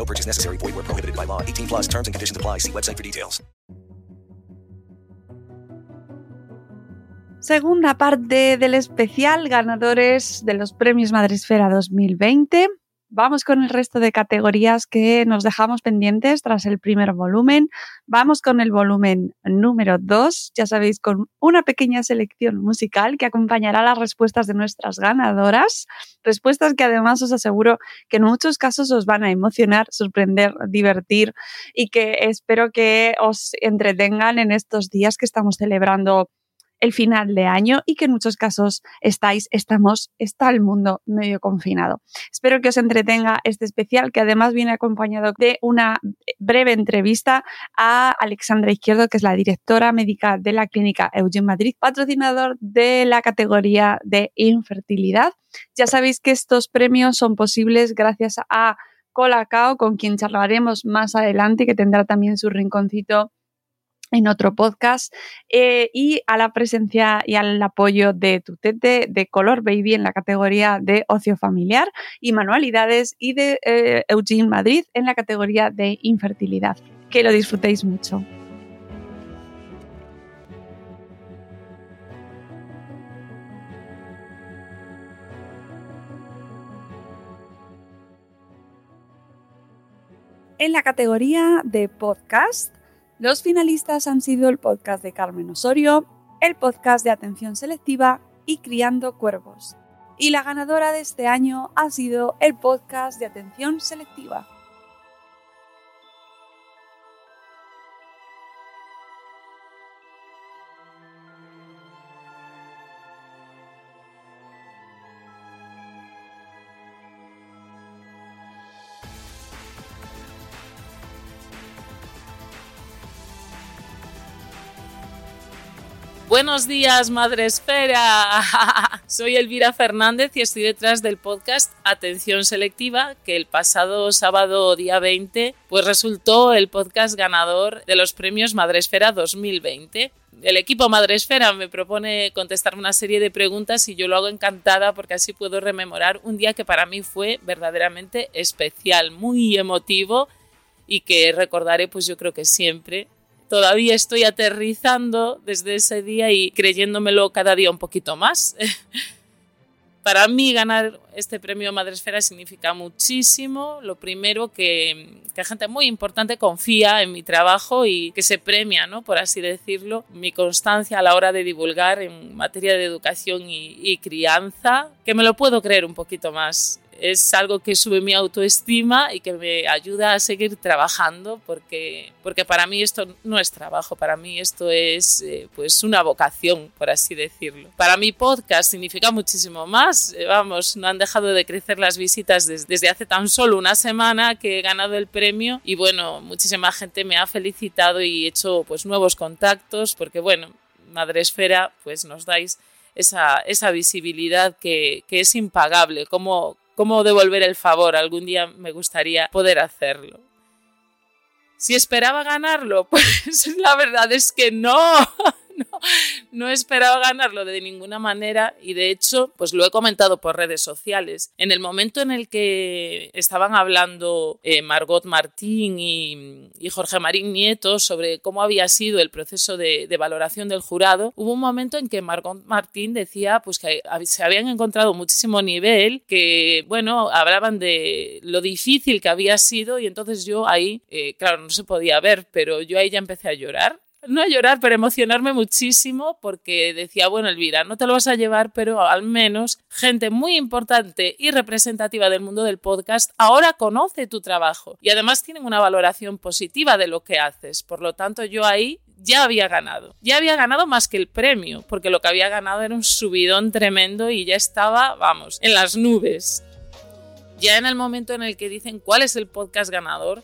No purchase necessary. Prohibited by law. 18 plus terms and conditions apply. See website for details. Segunda parte del especial ganadores de los premios Madresfera 2020. Vamos con el resto de categorías que nos dejamos pendientes tras el primer volumen. Vamos con el volumen número 2, ya sabéis, con una pequeña selección musical que acompañará las respuestas de nuestras ganadoras. Respuestas que además os aseguro que en muchos casos os van a emocionar, sorprender, divertir y que espero que os entretengan en estos días que estamos celebrando el final de año y que en muchos casos estáis, estamos, está el mundo medio confinado. Espero que os entretenga este especial que además viene acompañado de una breve entrevista a Alexandra Izquierdo, que es la directora médica de la clínica Eugene Madrid, patrocinador de la categoría de infertilidad. Ya sabéis que estos premios son posibles gracias a Colacao, con quien charlaremos más adelante, que tendrá también su rinconcito en otro podcast eh, y a la presencia y al apoyo de Tutete, de Color Baby en la categoría de ocio familiar y manualidades y de eh, Eugene Madrid en la categoría de infertilidad. Que lo disfrutéis mucho. En la categoría de podcast, los finalistas han sido el podcast de Carmen Osorio, el podcast de Atención Selectiva y Criando Cuervos. Y la ganadora de este año ha sido el podcast de Atención Selectiva. Buenos días, Madre Esfera. Soy Elvira Fernández y estoy detrás del podcast Atención Selectiva, que el pasado sábado día 20 pues resultó el podcast ganador de los premios Madresfera 2020. El equipo Madresfera me propone contestar una serie de preguntas y yo lo hago encantada porque así puedo rememorar un día que para mí fue verdaderamente especial, muy emotivo y que recordaré pues yo creo que siempre todavía estoy aterrizando desde ese día y creyéndomelo cada día un poquito más. Para mí ganar este premio Madresfera significa muchísimo. Lo primero, que, que gente muy importante confía en mi trabajo y que se premia, ¿no? por así decirlo, mi constancia a la hora de divulgar en materia de educación y, y crianza, que me lo puedo creer un poquito más es algo que sube mi autoestima y que me ayuda a seguir trabajando porque, porque para mí esto no es trabajo, para mí esto es eh, pues una vocación, por así decirlo. Para mí podcast significa muchísimo más, eh, vamos, no han dejado de crecer las visitas desde, desde hace tan solo una semana que he ganado el premio y bueno, muchísima gente me ha felicitado y hecho pues nuevos contactos porque bueno, Madre Esfera pues nos dais esa, esa visibilidad que, que es impagable, como, cómo devolver el favor. Algún día me gustaría poder hacerlo. Si esperaba ganarlo, pues la verdad es que no. no. no esperaba ganarlo de ninguna manera y de hecho, pues lo he comentado por redes sociales. En el momento en el que estaban hablando eh, Margot Martín y, Jorge Marín Nieto sobre cómo había sido el proceso de, de, valoración del jurado, hubo un momento en que Margot Martín decía pues que se habían encontrado muchísimo nivel, que bueno, hablaban de lo difícil que había sido y entonces yo ahí, eh, claro, no se podía ver, pero yo ahí ya empecé a llorar no a llorar, pero emocionarme muchísimo porque decía, bueno, Elvira, no te lo vas a llevar, pero al menos gente muy importante y representativa del mundo del podcast ahora conoce tu trabajo y además tienen una valoración positiva de lo que haces. Por lo tanto, yo ahí ya había ganado. Ya había ganado más que el premio, porque lo que había ganado era un subidón tremendo y ya estaba, vamos, en las nubes. Ya en el momento en el que dicen cuál es el podcast ganador,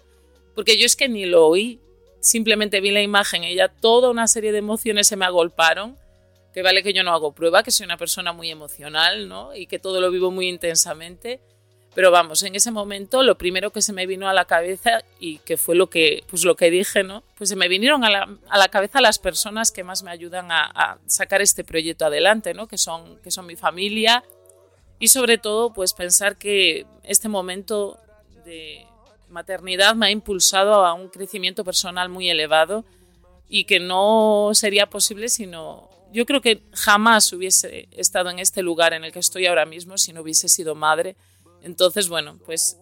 porque yo es que ni lo oí, simplemente vi la imagen y ya toda una serie de emociones se me agolparon, que vale que yo no hago prueba, que soy una persona muy emocional, ¿no? Y que todo lo vivo muy intensamente. Pero vamos, en ese momento lo primero que se me vino a la cabeza y que fue lo que, pues lo que dije, ¿no? Pues se me vinieron a la, a la cabeza las personas que más me ayudan a, sacar este proyecto adelante, ¿no? Que son, que son mi familia y sobre todo, pues pensar que este momento de, maternidad me ha impulsado a un crecimiento personal muy elevado y que no sería posible sino yo creo que jamás hubiese estado en este lugar en el que estoy ahora mismo si no hubiese sido madre. Entonces, bueno, pues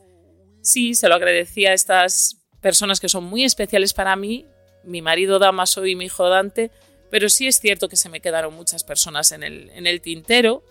sí, se lo agradecía a estas personas que son muy especiales para mí, mi marido Damaso y mi hijo Dante, pero sí es cierto que se me quedaron muchas personas en el, en el tintero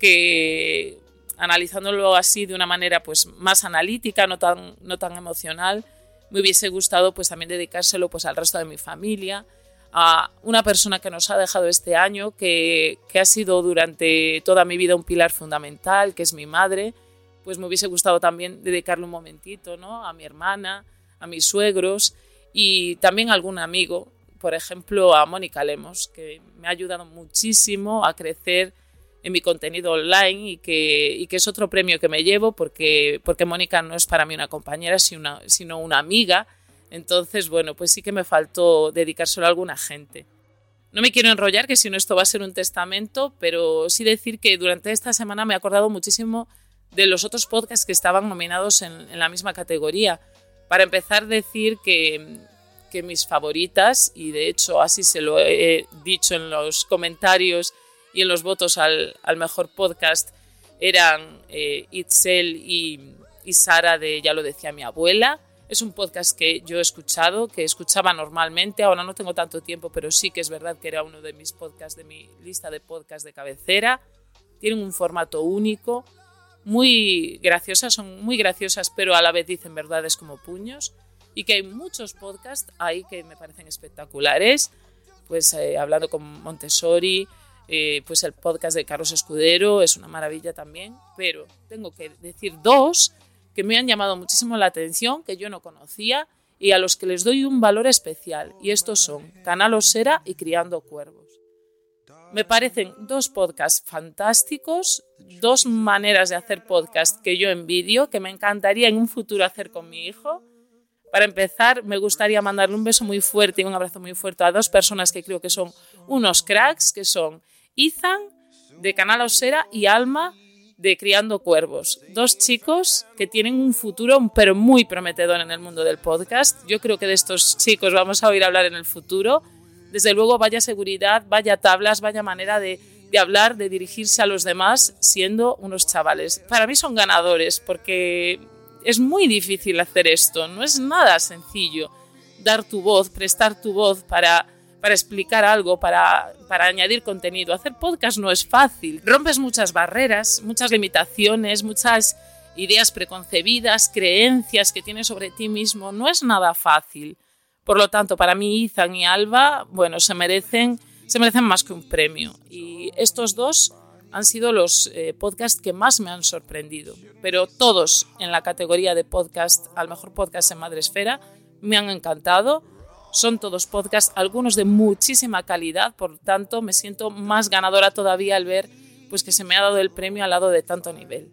que analizándolo así de una manera pues más analítica, no tan, no tan emocional, me hubiese gustado pues también dedicárselo pues al resto de mi familia, a una persona que nos ha dejado este año, que, que ha sido durante toda mi vida un pilar fundamental, que es mi madre, pues me hubiese gustado también dedicarle un momentito, ¿no? A mi hermana, a mis suegros y también a algún amigo, por ejemplo a Mónica Lemos, que me ha ayudado muchísimo a crecer en mi contenido online y que, que es otro premio que me llevo porque, porque Mónica no es para mí una compañera, sino una amiga. Entonces, bueno, pues sí que me faltó dedicárselo a alguna gente. No me quiero enrollar, que si no esto va a ser un testamento, pero sí decir que durante esta semana me he acordado muchísimo de los otros podcasts que estaban nominados en, en la misma categoría. Para empezar, decir que, que mis favoritas, y de hecho así se lo he dicho en los comentarios y en los votos al, al mejor podcast eran eh, Itzel y, y, Sara de Ya lo decía mi abuela. Es un podcast que yo he escuchado, que escuchaba normalmente, ahora no tengo tanto tiempo, pero sí que es verdad que era uno de mis podcasts, de mi lista de podcasts de cabecera. Tienen un formato único, muy graciosas, son muy graciosas, pero a la vez dicen verdades como puños. Y que hay muchos podcasts ahí que me parecen espectaculares, pues eh, hablando con Montessori, eh, pues el podcast de Carlos Escudero es una maravilla también, pero tengo que decir dos que me han llamado muchísimo la atención, que yo no conocía y a los que les doy un valor especial, y estos son Canal Osera y Criando Cuervos. Me parecen dos podcasts fantásticos, dos maneras de hacer podcast que yo envidio, que me encantaría en un futuro hacer con mi hijo. Para empezar, me gustaría mandarle un beso muy fuerte y un abrazo muy fuerte a dos personas que creo que son unos cracks, que son Ethan de Canal Osera y Alma de Criando Cuervos. Dos chicos que tienen un futuro pero muy prometedor en el mundo del podcast. Yo creo que de estos chicos vamos a oír hablar en el futuro. Desde luego, vaya seguridad, vaya tablas, vaya manera de, de hablar, de dirigirse a los demás siendo unos chavales. Para mí son ganadores porque es muy difícil hacer esto, no es nada sencillo dar tu voz, prestar tu voz para para explicar algo, para, para añadir contenido. Hacer podcast no es fácil. Rompes muchas barreras, muchas limitaciones, muchas ideas preconcebidas, creencias que tienes sobre ti mismo. No es nada fácil. Por lo tanto, para mí, Ethan y Alba, bueno, se merecen, se merecen más que un premio. Y estos dos han sido los eh, podcasts que más me han sorprendido. Pero todos en la categoría de podcast, al mejor podcast en Madresfera, me han encantado son todos podcasts, algunos de muchísima calidad, por tanto me siento más ganadora todavía al ver pues que se me ha dado el premio al lado de tanto nivel.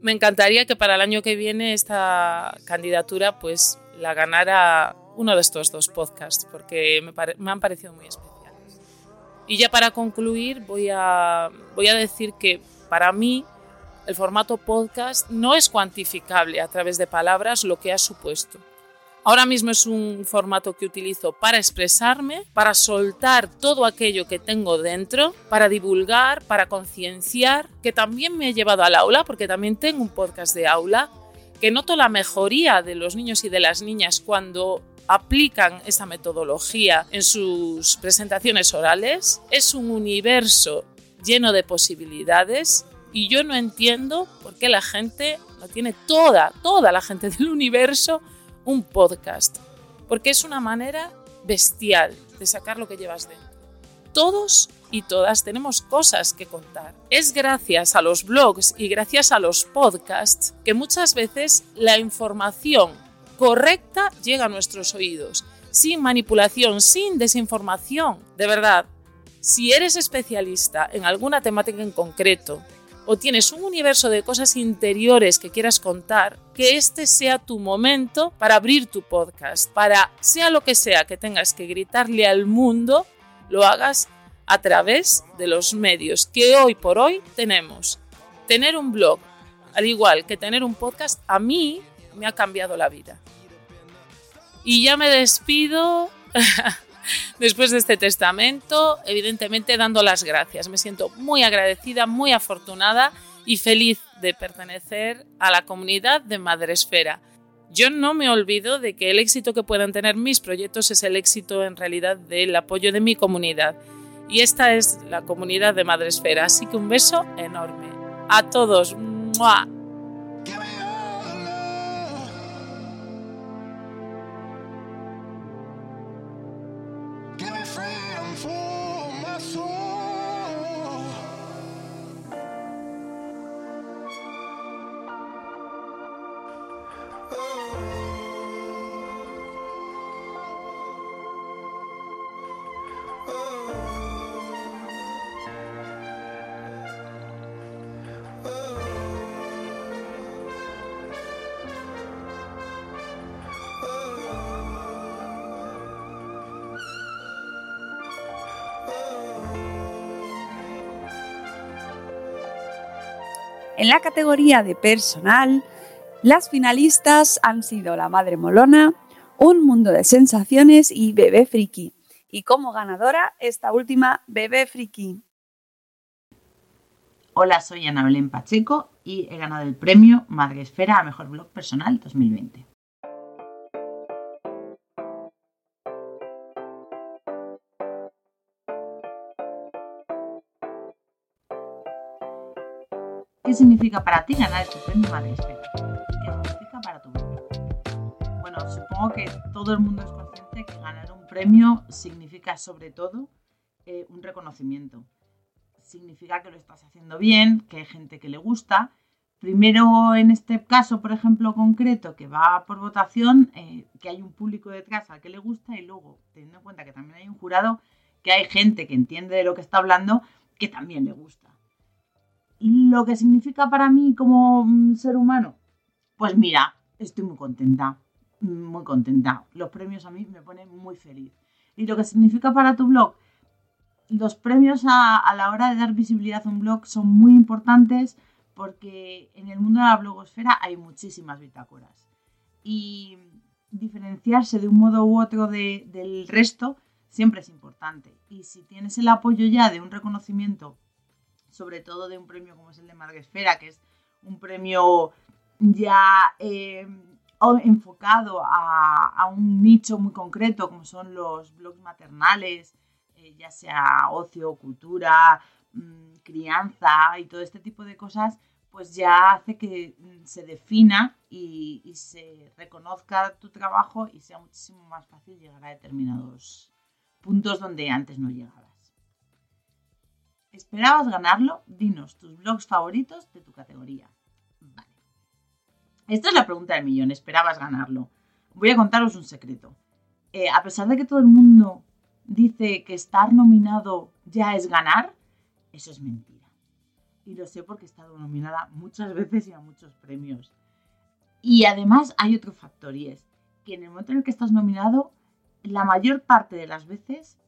Me encantaría que para el año que viene esta candidatura pues la ganara uno de estos dos podcasts porque me, me han parecido muy especiales. Y ya para concluir voy a, voy a decir que para mí el formato podcast no es cuantificable a través de palabras lo que ha supuesto. Ahora mismo es un formato que utilizo para expresarme, para soltar todo aquello que tengo dentro, para divulgar, para concienciar, que también me he llevado al aula, porque también tengo un podcast de aula, que noto la mejoría de los niños y de las niñas cuando aplican esta metodología en sus presentaciones orales. Es un universo lleno de posibilidades y yo no entiendo por qué la gente no tiene toda, toda la gente del universo un podcast, porque es una manera bestial de sacar lo que llevas dentro. Todos y todas tenemos cosas que contar. Es gracias a los blogs y gracias a los podcasts que muchas veces la información correcta llega a nuestros oídos, sin manipulación, sin desinformación. De verdad, si eres especialista en alguna temática en concreto, o tienes un universo de cosas interiores que quieras contar, que este sea tu momento para abrir tu podcast, para sea lo que sea que tengas que gritarle al mundo, lo hagas a través de los medios que hoy por hoy tenemos. Tener un blog, al igual que tener un podcast, a mí me ha cambiado la vida. Y ya me despido. después de este testamento, evidentemente dando las gracias. Me siento muy agradecida, muy afortunada y feliz de pertenecer a la comunidad de Madresfera. Yo no me olvido de que el éxito que puedan tener mis proyectos es el éxito en realidad del apoyo de mi comunidad. Y esta es la comunidad de Madresfera. Así que un beso enorme. A todos. En la categoría de personal, las finalistas han sido La Madre Molona, Un Mundo de Sensaciones y Bebé Friki. Y como ganadora, esta última, Bebé Friki. Hola, soy Ana Belén Pacheco y he ganado el premio Madre Esfera a Mejor Blog Personal 2020. ¿Qué significa para ti ganar este premio Madre Esfera? ¿Qué significa para tu vida? Bueno, supongo que todo el mundo es consciente que ganar un premio significa sobre todo eh, un reconocimiento. Significa que lo estás haciendo bien, que hay gente que le gusta. Primero, en este caso, por ejemplo, concreto, que va por votación, eh, que hay un público detrás al que le gusta y luego, teniendo en cuenta que también hay un jurado, que hay gente que entiende de lo que está hablando, que también le gusta lo que significa para mí como mm, ser humano, pues mira, estoy muy contenta, muy contenta. Los premios a mí me ponen muy feliz. Y lo que significa para tu blog, los premios a, la hora de dar visibilidad a un blog son muy importantes porque en el mundo de la blogosfera hay muchísimas bitácoras. Y diferenciarse de un modo u otro del resto siempre es importante. Y si tienes el apoyo ya de un reconocimiento sobre todo de un premio como es el de Madresfera, que es un premio ya eh, enfocado a, un nicho muy concreto, como son los blogs maternales, eh, ya sea ocio, cultura, mm, crianza y todo este tipo de cosas, pues ya hace que mm, se defina y, y, se reconozca tu trabajo y sea muchísimo más fácil llegar a determinados puntos donde antes no llegabas. ¿Esperabas ganarlo? Dinos tus blogs favoritos de tu categoría. Vale. Esta es la pregunta del millón. ¿Esperabas ganarlo? Voy a contaros un secreto. Eh, a pesar de que todo el mundo dice que estar nominado ya es ganar, eso es mentira. Y lo sé porque he estado nominada muchas veces y a muchos premios. Y además hay otro factor y es que en el momento en el que estás nominado, la mayor parte de las veces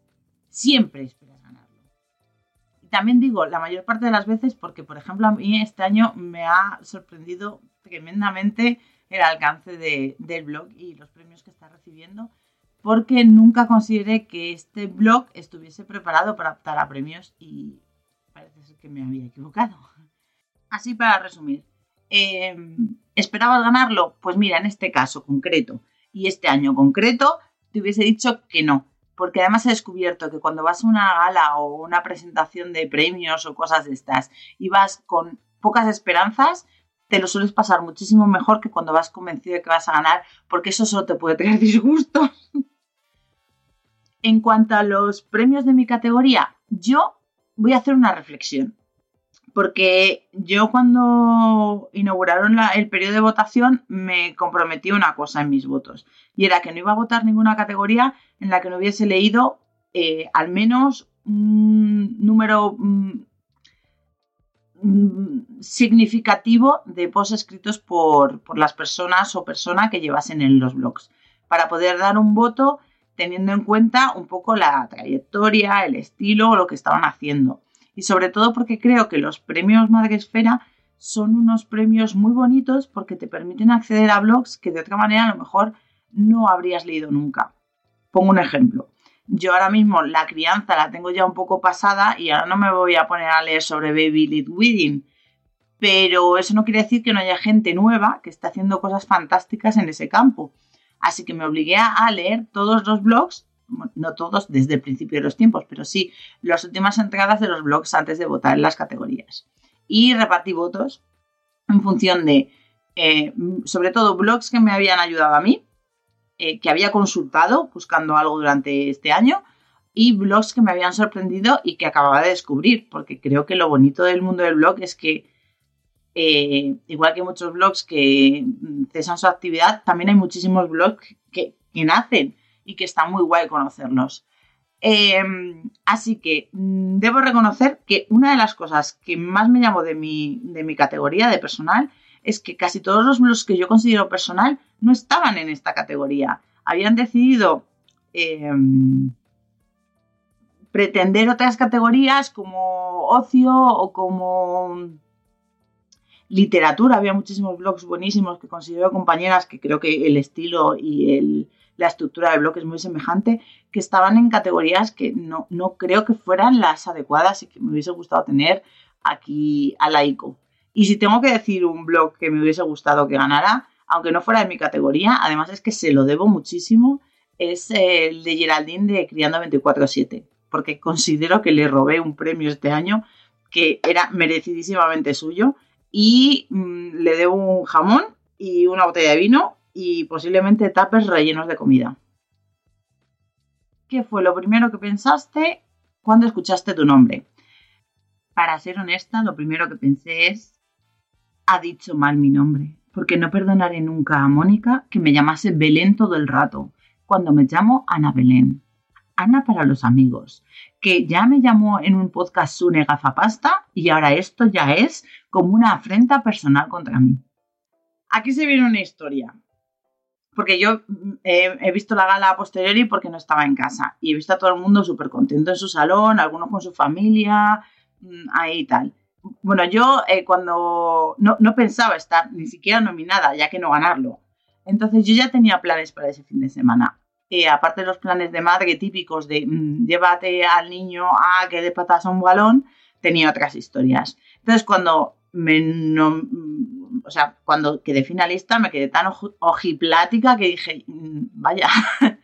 siempre esperas ganar también digo, la mayor parte de las veces, porque por ejemplo a mí este año me ha sorprendido tremendamente el alcance del blog y los premios que está recibiendo, porque nunca consideré que este blog estuviese preparado para optar a premios y parece ser que me había equivocado. Así para resumir, em, ¿esperabas ganarlo? Pues mira, en este caso concreto y este año concreto, te hubiese dicho que no, porque además he descubierto que cuando vas a una gala o una presentación de premios o cosas de estas y vas con pocas esperanzas, te lo sueles pasar muchísimo mejor que cuando vas convencido de que vas a ganar, porque eso solo te puede tener disgusto. en cuanto a los premios de mi categoría, yo voy a hacer una reflexión. Porque yo cuando inauguraron el periodo de votación me comprometí una cosa en mis votos. Y era que no iba a votar ninguna categoría en la que no hubiese leído eh, al menos un número mm, mm, significativo de posts escritos por, por, las personas o persona que llevasen en los blogs. Para poder dar un voto teniendo en cuenta un poco la trayectoria, el estilo o lo que estaban haciendo y sobre todo porque creo que los premios Madresfera son unos premios muy bonitos porque te permiten acceder a blogs que de otra manera a lo mejor no habrías leído nunca. Pongo un ejemplo. Yo ahora mismo la crianza la tengo ya un poco pasada y ahora no me voy a poner a leer sobre Baby Lead Wedding. Pero eso no quiere decir que no haya gente nueva que esté haciendo cosas fantásticas en ese campo. Así que me obligué a leer todos los blogs no todos desde el principio de los tiempos, pero sí las últimas entradas de los blogs antes de votar en las categorías. Y repartí votos en función de, eh, sobre todo, blogs que me habían ayudado a mí, eh, que había consultado buscando algo durante este año, y blogs que me habían sorprendido y que acababa de descubrir, porque creo que lo bonito del mundo del blog es que, eh, igual que muchos blogs que cesan su actividad, también hay muchísimos blogs que, que nacen y que está muy guay conocerlos. Em, así que mm, debo reconocer que una de las cosas que más me llamó de mi, de mi categoría de personal es que casi todos los blogs que yo considero personal no estaban en esta categoría. Habían decidido em, pretender otras categorías como ocio o como literatura. Había muchísimos blogs buenísimos que considero compañeras que creo que el estilo y el, la estructura del bloque es muy semejante, que estaban en categorías que no, no creo que fueran las adecuadas y que me hubiese gustado tener aquí a la ICO. Y si tengo que decir un blog que me hubiese gustado que ganara, aunque no fuera de mi categoría, además es que se lo debo muchísimo, es el de Geraldine de Criando 24-7, porque considero que le robé un premio este año que era merecidísimamente suyo y mm, le debo un jamón y una botella de vino y posiblemente tapes rellenos de comida. ¿Qué fue lo primero que pensaste cuando escuchaste tu nombre? Para ser honesta, lo primero que pensé es, ha dicho mal mi nombre, porque no perdonaré nunca a Mónica que me llamase Belén todo el rato, cuando me llamo Ana Belén. Ana para los amigos, que ya me llamó en un podcast Sune Gafapasta y ahora esto ya es como una afrenta personal contra mí. Aquí se viene una historia porque yo mm, he, visto la gala a posteriori porque no estaba en casa y he visto a todo el mundo súper contento en su salón, algunos con su familia, mm, ahí y tal. Bueno, yo eh, cuando no, pensaba estar ni siquiera nominada, ya que no ganarlo. Entonces yo ya tenía planes para ese fin de semana. Eh, aparte de los planes de madre típicos de mm, llévate al niño a que de patas un balón, tenía otras historias. Entonces cuando me no, o sea, cuando quedé finalista me quedé tan ojiplática que dije, mm, vaya,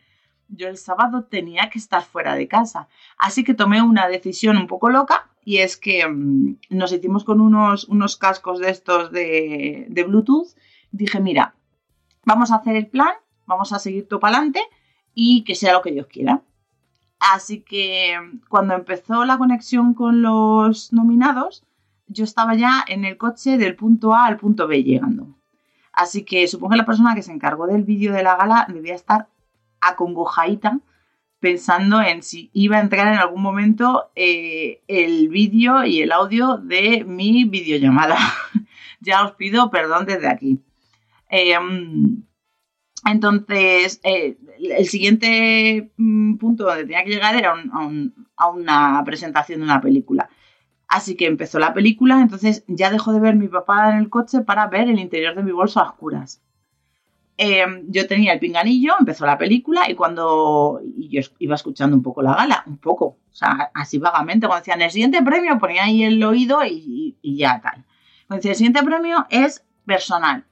yo el sábado tenía que estar fuera de casa. Así que tomé una decisión un poco loca y es que mm, nos hicimos con unos, unos cascos de estos de, de Bluetooth. Dije, mira, vamos a hacer el plan, vamos a seguir todo para adelante y que sea lo que Dios quiera. Así que mm, cuando empezó la conexión con los nominados, yo estaba ya en el coche del punto A al punto B llegando. Así que supongo que la persona que se encargó del vídeo de la gala debía estar acongojadita pensando en si iba a entrar en algún momento eh, el vídeo y el audio de mi videollamada. ya os pido perdón desde aquí. Em, entonces, eh, el siguiente mm, punto donde tenía que llegar era a una presentación de una película. Así que empezó la película, entonces ya dejó de ver mi papá en el coche para ver el interior de mi bolso a oscuras. Em, yo tenía el pinganillo, empezó la película y cuando yo iba escuchando un poco la gala, un poco, o sea, así vagamente, cuando decían el siguiente premio, ponía ahí el oído y, ya tal. Cuando decía el siguiente premio es personal.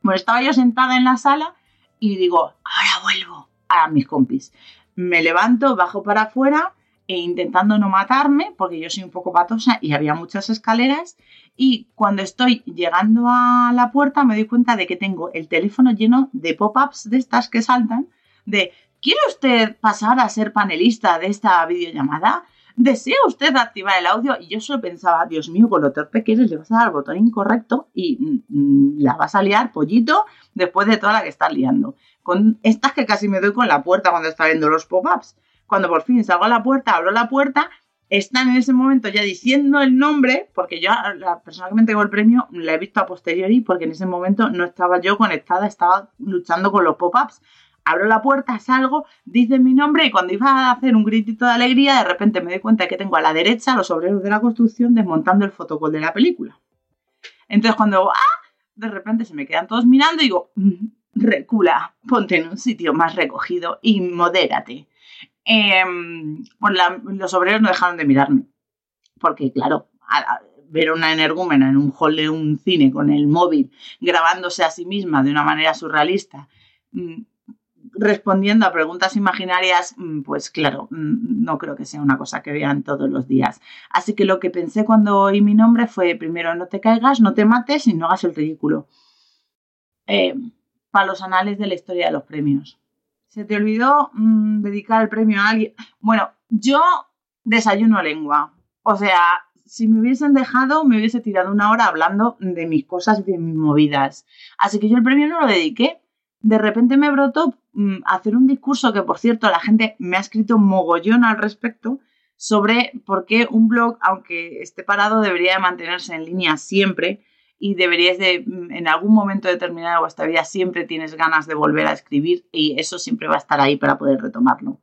Bueno, estaba yo sentada en la sala y digo, ahora vuelvo a mis compis. Me levanto, bajo para afuera e intentando no matarme, porque yo soy un poco patosa y había muchas escaleras, y cuando estoy llegando a la puerta me doy cuenta de que tengo el teléfono lleno de pop-ups de estas que saltan de ¿Quiere usted pasar a ser panelista de esta videollamada? ¿Desea usted activar el audio? Y yo solo pensaba, Dios mío, con lo torpe que eres, le vas a dar el botón incorrecto y mm, la vas a liar pollito después de toda la que estás liando. Con estas que casi me doy con la puerta cuando está viendo los pop-ups. Cuando por fin salgo a la puerta, abro la puerta están en ese momento ya diciendo el nombre, porque yo, la persona que me entregó el premio, la he visto a posteriori, porque en ese momento no estaba yo conectada, estaba luchando con los pop-ups. Abro la puerta, salgo, dice mi nombre y cuando iba a hacer un gritito de alegría, de repente me doy cuenta que tengo a la derecha los obreros de la construcción desmontando el fotocol de la película. Entonces cuando, ¡ah! De repente se me quedan todos mirando y digo, mm, recula, ponte en un sitio más recogido y modérate. Em, los obreros no dejaron de mirarme. Porque, claro, ver a una energúmena en un hall de un cine con el móvil grabándose a sí misma de una manera surrealista, mm, respondiendo a preguntas imaginarias, mm, pues claro, mm, no creo que sea una cosa que vean todos los días. Así que lo que pensé cuando oí mi nombre fue, primero, no te caigas, no te mates y no hagas el ridículo. Eh, para los anales de la historia de los premios. ¿Se te olvidó mm, dedicar el premio a alguien? Bueno, yo desayuno lengua. O sea, si me hubiesen dejado, me hubiese tirado una hora hablando de mis cosas y de mis movidas. Así que yo el premio no lo dediqué. De repente me brotó mm, hacer un discurso que, por cierto, la gente me ha escrito mogollón al respecto sobre por qué un blog, aunque esté parado, debería de mantenerse en línea siempre y deberías de, mm, en algún momento determinado de vuestra vida, siempre tienes ganas de volver a escribir y eso siempre va a estar ahí para poder retomarlo.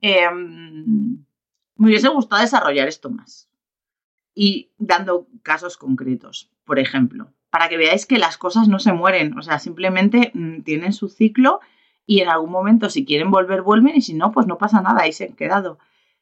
Em, me hubiese gustado desarrollar esto más y dando casos concretos, por ejemplo, para que veáis que las cosas no se mueren, o sea, simplemente mm, tienen su ciclo y en algún momento si quieren volver, vuelven y si no, pues no pasa nada, ahí se han quedado.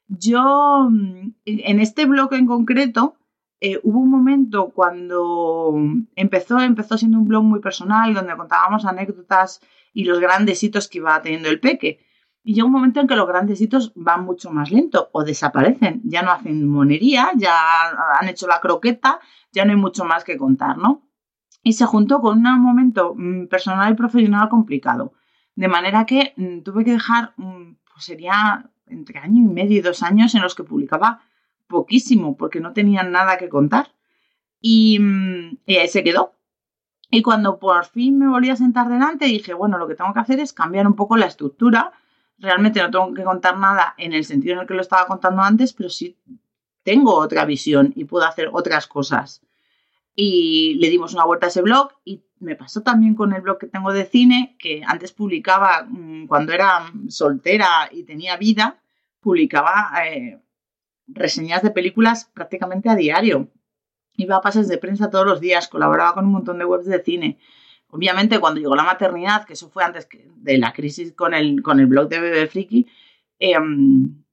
Yo, mm, en este blog en concreto, eh, hubo un momento cuando empezó, empezó siendo un blog muy personal donde contábamos anécdotas y los grandes hitos que iba teniendo el peque. Y llega un momento en que los grandes hitos van mucho más lento o desaparecen. Ya no hacen monería, ya han hecho la croqueta, ya no hay mucho más que contar, ¿no? Y se juntó con un momento mm, personal y profesional complicado. De manera que mm, tuve que dejar, mm, pues sería entre año y medio y dos años en los que publicaba poquísimo porque no tenían nada que contar. Y, ahí se quedó. Y cuando por fin me volví a sentar delante, dije, bueno, lo que tengo que hacer es cambiar un poco la estructura. Realmente no tengo que contar nada en el sentido en el que lo estaba contando antes, pero sí tengo otra visión y puedo hacer otras cosas. Y le dimos una vuelta a ese blog y me pasó también con el blog que tengo de cine, que antes publicaba mm, cuando era soltera y tenía vida, publicaba eh, reseñas de películas prácticamente a diario. Iba a pases de prensa todos los días, colaboraba con un montón de webs de cine. Obviamente, cuando llegó la maternidad, que eso fue antes de la crisis con el, con el blog de Bebé Friki, em,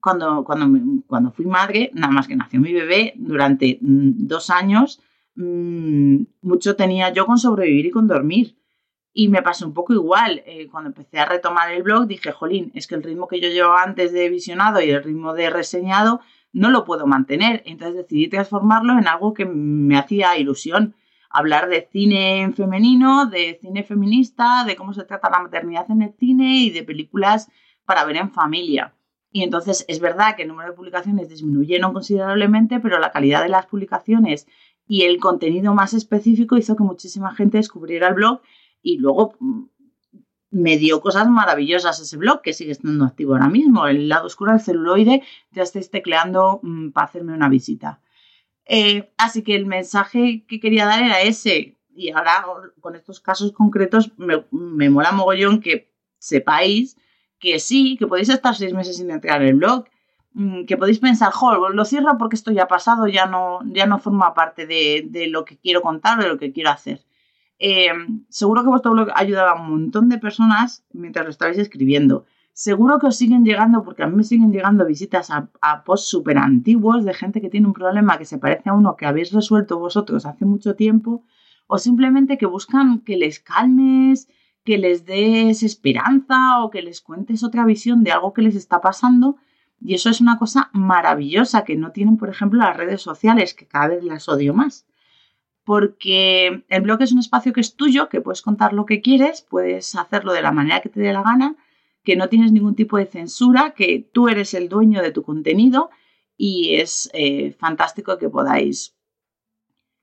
cuando, cuando, cuando fui madre, nada más que nació mi bebé, durante mm, dos años, mm, mucho tenía yo con sobrevivir y con dormir. Y me pasó un poco igual. Eh, cuando empecé a retomar el blog dije, jolín, es que el ritmo que yo llevaba antes de visionado y el ritmo de reseñado no lo puedo mantener. Entonces decidí transformarlo en algo que me hacía ilusión. Hablar de cine femenino, de cine feminista, de cómo se trata la maternidad en el cine y de películas para ver en familia. Y entonces es verdad que el número de publicaciones disminuyeron considerablemente, pero la calidad de las publicaciones y el contenido más específico hizo que muchísima gente descubriera el blog y luego mm, me dio cosas maravillosas ese blog que sigue estando activo ahora mismo. El lado oscuro del celuloide ya estáis tecleando mm, para hacerme una visita. Eh, así que el mensaje que quería dar era ese. Y ahora con estos casos concretos me, me mola mogollón que sepáis que sí, que podéis estar seis meses sin entrar en el blog, mm, que podéis pensar, jo, lo cierro porque esto ya ha pasado, ya no, ya no forma parte de, de lo que quiero contar o de lo que quiero hacer. Eh, seguro que vuestro blog ha ayudado a un montón de personas mientras lo estabais escribiendo. Seguro que os siguen llegando, porque a mí me siguen llegando visitas a, a posts súper antiguos de gente que tiene un problema que se parece a uno que habéis resuelto vosotros hace mucho tiempo, o simplemente que buscan que les calmes, que les des esperanza o que les cuentes otra visión de algo que les está pasando. Y eso es una cosa maravillosa que no tienen, por ejemplo, las redes sociales, que cada vez las odio más. Porque el blog es un espacio que es tuyo, que puedes contar lo que quieres, puedes hacerlo de la manera que te dé la gana que no tienes ningún tipo de censura, que tú eres el dueño de tu contenido y es eh, fantástico que podáis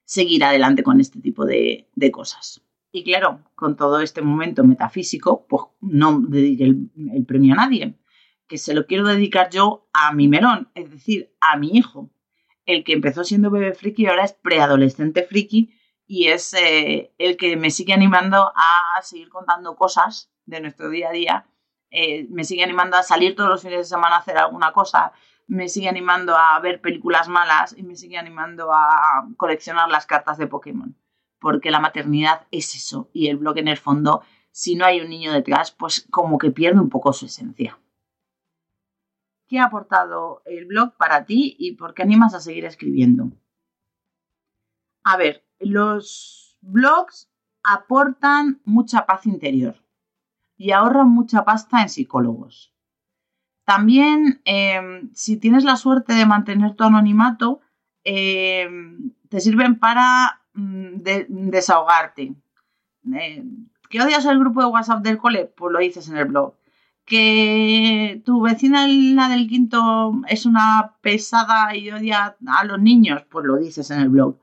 seguir adelante con este tipo de, cosas. Y claro, con todo este momento metafísico, pues no dedique el, el premio a nadie, que se lo quiero dedicar yo a mi melón, es decir, a mi hijo, el que empezó siendo bebé friki ahora es preadolescente friki y es eh, el que me sigue animando a seguir contando cosas de nuestro día a día eh, me sigue animando a salir todos los fines de semana a hacer alguna cosa, me sigue animando a ver películas malas y me sigue animando a coleccionar las cartas de Pokémon. Porque la maternidad es eso y el blog en el fondo, si no hay un niño detrás, pues como que pierde un poco su esencia. ¿Qué ha aportado el blog para ti y por qué animas a seguir escribiendo? A ver, los blogs aportan mucha paz interior y ahorran mucha pasta en psicólogos. También, eh, si tienes la suerte de mantener tu anonimato, eh, te sirven para mm, de, desahogarte. Eh, ¿Que odias el grupo de WhatsApp del cole? Pues lo dices en el blog. ¿Que tu vecina, la del quinto, es una pesada y odia a los niños? Pues lo dices en el blog.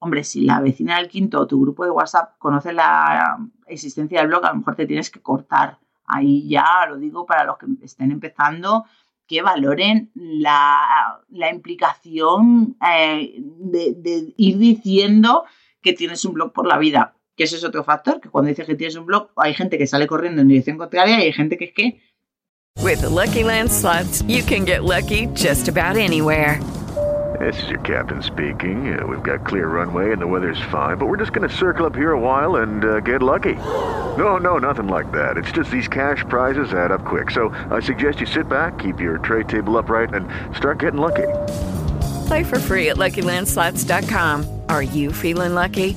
Hombre, si la vecina del quinto o tu grupo de WhatsApp conoce la existencia del blog, a lo mejor te tienes que cortar. Ahí ya lo digo para los que estén empezando, que valoren la, la implicación eh, de, de, ir diciendo que tienes un blog por la vida. Que ese es otro factor, que cuando dices que tienes un blog, hay gente que sale corriendo en dirección contraria y hay gente que es que... With the Lucky Land slots, you can get lucky just about anywhere. This is your captain speaking. Uh, we've got clear runway and the weather's fine, but we're just going to circle up here a while and uh, get lucky. No, no, nothing like that. It's just these cash prizes add up quick. So I suggest you sit back, keep your tray table upright, and start getting lucky. Play for free at LuckyLandSlots.com. Are you feeling lucky?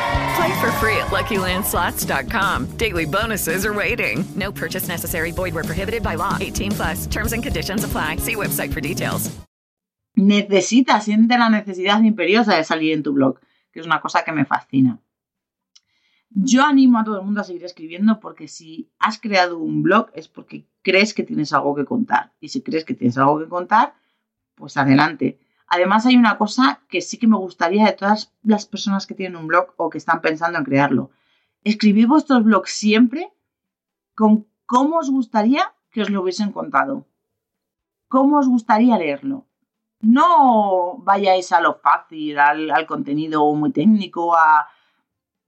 Play for free at LuckyLandSlots.com. Daily bonuses are waiting. No purchase necessary. Void where prohibited by law. 18 plus. Terms and conditions apply. See website for details. Necesitas, siente la necesidad imperiosa de salir en tu blog, que es una cosa que me fascina. Yo animo a todo el mundo a seguir escribiendo porque si has creado un blog es porque crees que tienes algo que contar. Y si crees que tienes algo que contar, pues adelante. Además, hay una cosa que sí que me gustaría de todas las personas que tienen un blog o que están pensando en crearlo. Escribid vuestros blogs siempre con cómo os gustaría que os lo hubiesen contado. ¿Cómo os gustaría leerlo? No vayáis a lo fácil, al, contenido muy técnico, a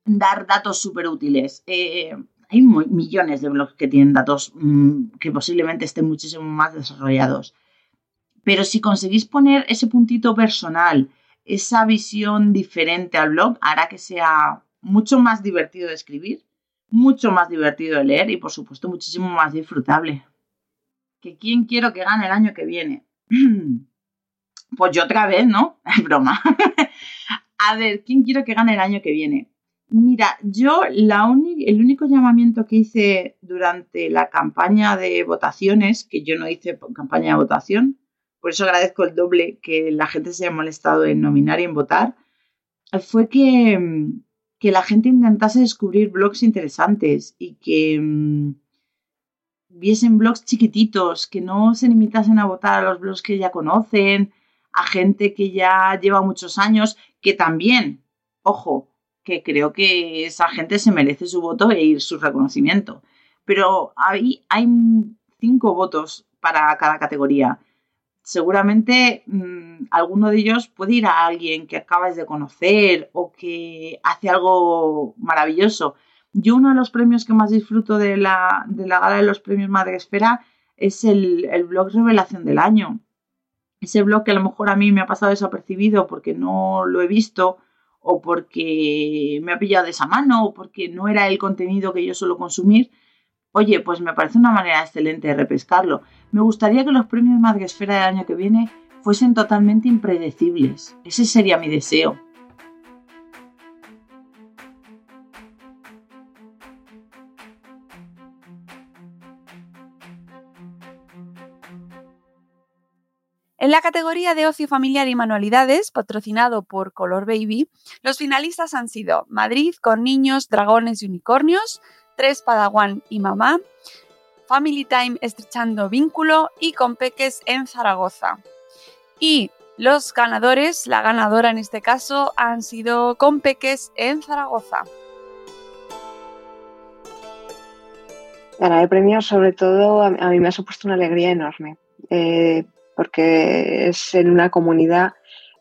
dar datos súper útiles. Eh, hay millones de blogs que tienen datos mmm, que posiblemente estén muchísimo más desarrollados. Pero si conseguís poner ese puntito personal, esa visión diferente al blog, hará que sea mucho más divertido de escribir, mucho más divertido de leer y, por supuesto, muchísimo más disfrutable. ¿Que quién quiero que gane el año que viene? Pues yo otra vez, ¿no? Es broma. A ver, ¿quién quiero que gane el año que viene? Mira, yo la el único llamamiento que hice durante la campaña de votaciones, que yo no hice campaña de votación, por eso agradezco el doble que la gente se haya molestado en nominar y en votar, fue que, que la gente intentase descubrir blogs interesantes y que mmm, viesen blogs chiquititos, que no se limitasen a votar a los blogs que ya conocen, a gente que ya lleva muchos años, que también, ojo, que creo que esa gente se merece su voto e ir su reconocimiento. Pero ahí hay cinco votos para cada categoría. Seguramente mm, alguno de ellos puede ir a alguien que acabas de conocer o que hace algo maravilloso. Yo uno de los premios que más disfruto de la, de la gala de los premios Madre Esfera es el, el blog Revelación del Año. Ese blog que a lo mejor a mí me ha pasado desapercibido porque no lo he visto o porque me ha pillado de esa mano o porque no era el contenido que yo suelo consumir, oye, pues me parece una manera excelente de repescarlo. Me gustaría que los premios Madresfera del año que viene fuesen totalmente impredecibles. Ese sería mi deseo. En la categoría de ocio familiar y manualidades, patrocinado por Color Baby, los finalistas han sido Madrid con niños, dragones y unicornios, Tres Padawan y Mamá, Family Time estrechando vínculo y con Peques en Zaragoza. Y los ganadores, la ganadora en este caso, han sido con Peques en Zaragoza. Ganar el premio, sobre todo, a mí me ha supuesto una alegría enorme. Eh, porque es en una comunidad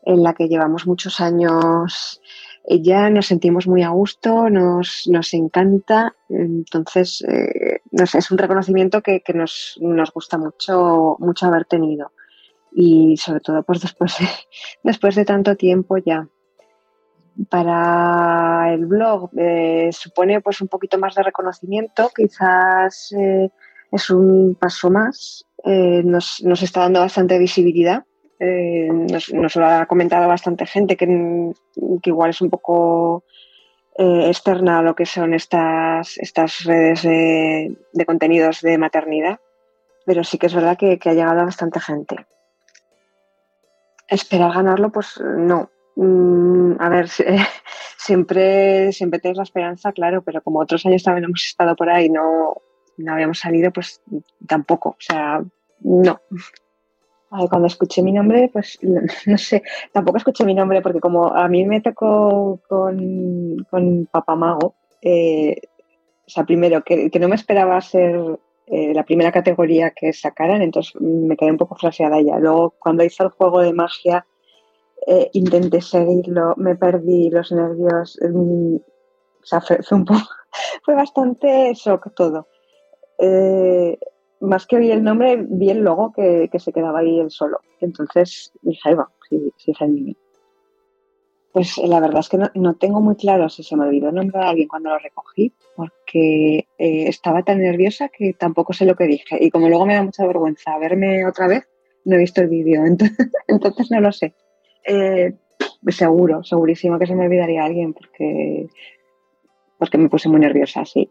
en la que llevamos muchos años eh, ya nos sentimos muy a gusto, nos, nos encanta, entonces eh, es un reconocimiento que, nos, nos, gusta mucho, mucho haber tenido y sobre todo pues después de, después de tanto tiempo ya. Para el blog eh, supone pues un poquito más de reconocimiento, quizás es un paso más eh, nos, está dando bastante visibilidad. Eh, nos, lo ha comentado bastante gente que, igual es un poco eh, externa a lo que son estas, estas redes de, contenidos de maternidad, pero sí que es verdad que, ha llegado a bastante gente. Esperar ganarlo, pues no. Mm, a ver, siempre, siempre tienes la esperanza, claro, pero como otros años también hemos estado por ahí, no, no habíamos salido, pues tampoco. O sea, no. Cuando escuché mi nombre, pues no, sé, tampoco escuché mi nombre porque como a mí me tocó con, con Papá Mago, eh, o sea, primero, que, no me esperaba ser eh, la primera categoría que sacaran, entonces me quedé un poco flaseada ya. Luego, cuando hizo el juego de magia, eh, intenté seguirlo, me perdí los nervios, mm, o sea, fue, un poco, fue bastante shock todo. Más que vi el nombre, vi el logo que, se quedaba ahí el solo. Entonces dije, ahí va, sí, sí es el Pues la verdad es que no, tengo muy claro si se me olvidó el nombre de alguien cuando lo recogí, porque eh, estaba tan nerviosa que tampoco sé lo que dije. Y como luego me da mucha vergüenza verme otra vez, no he visto el vídeo, entonces, no lo sé. Eh, seguro, segurísimo que se me olvidaría alguien porque, porque me puse muy nerviosa, sí.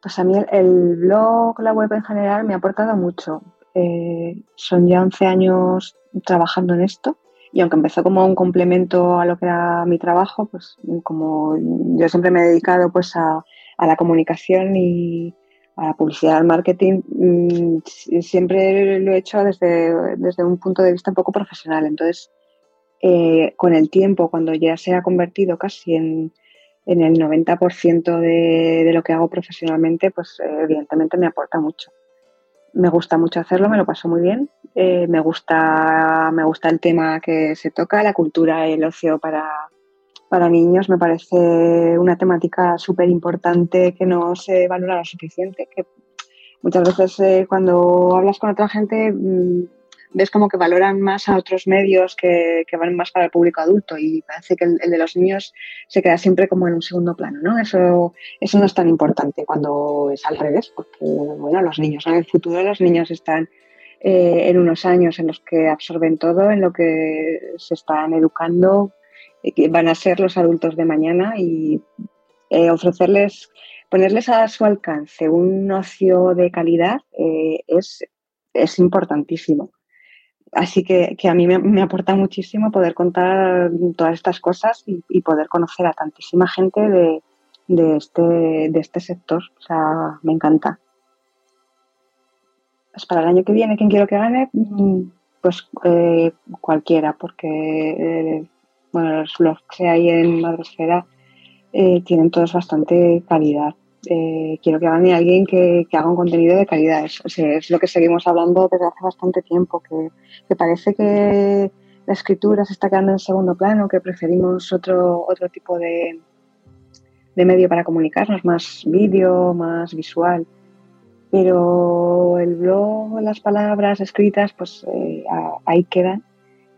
Pues a mí el, blog, la web en general me ha aportado mucho. Eh, son ya 11 años trabajando en esto y aunque empezó como un complemento a lo que era mi trabajo, pues como yo siempre me he dedicado pues a, la comunicación y a la publicidad, al marketing, mm, siempre lo he hecho desde, desde un punto de vista un poco profesional. Entonces, eh, con el tiempo, cuando ya se ha convertido casi en, en el 90% de, de, lo que hago profesionalmente, pues eh, evidentemente me aporta mucho. Me gusta mucho hacerlo, me lo paso muy bien. Eh, me, gusta, me gusta el tema que se toca, la cultura y el ocio para, para niños. Me parece una temática súper importante que no se valora lo suficiente. Que muchas veces eh, cuando hablas con otra gente mm, ves como que valoran más a otros medios que, van más para el público adulto y parece que el, de los niños se queda siempre como en un segundo plano, ¿no? Eso, eso no es tan importante cuando es al revés, porque, bueno, los niños, en el futuro los niños están eh, en unos años en los que absorben todo, en lo que se están educando, que van a ser los adultos de mañana y eh, ofrecerles, ponerles a su alcance un ocio de calidad eh, es, es importantísimo. Así que, a mí me, aporta muchísimo poder contar todas estas cosas y, poder conocer a tantísima gente de, este, de este sector. O sea, me encanta. Pues para el año que viene, ¿quién quiero que gane? Mm, pues eh, cualquiera, porque eh, bueno, los blogs que hay en Madresfera eh, tienen todos bastante calidad. Quiero que hagan alguien que, haga un contenido de calidad. Es, es, lo que seguimos hablando desde hace bastante tiempo, que, parece que la escritura se está quedando en segundo plano, que preferimos otro, otro tipo de, de medio para comunicarnos, más vídeo, más visual pero el blog, las palabras escritas, pues eh, ahí quedan.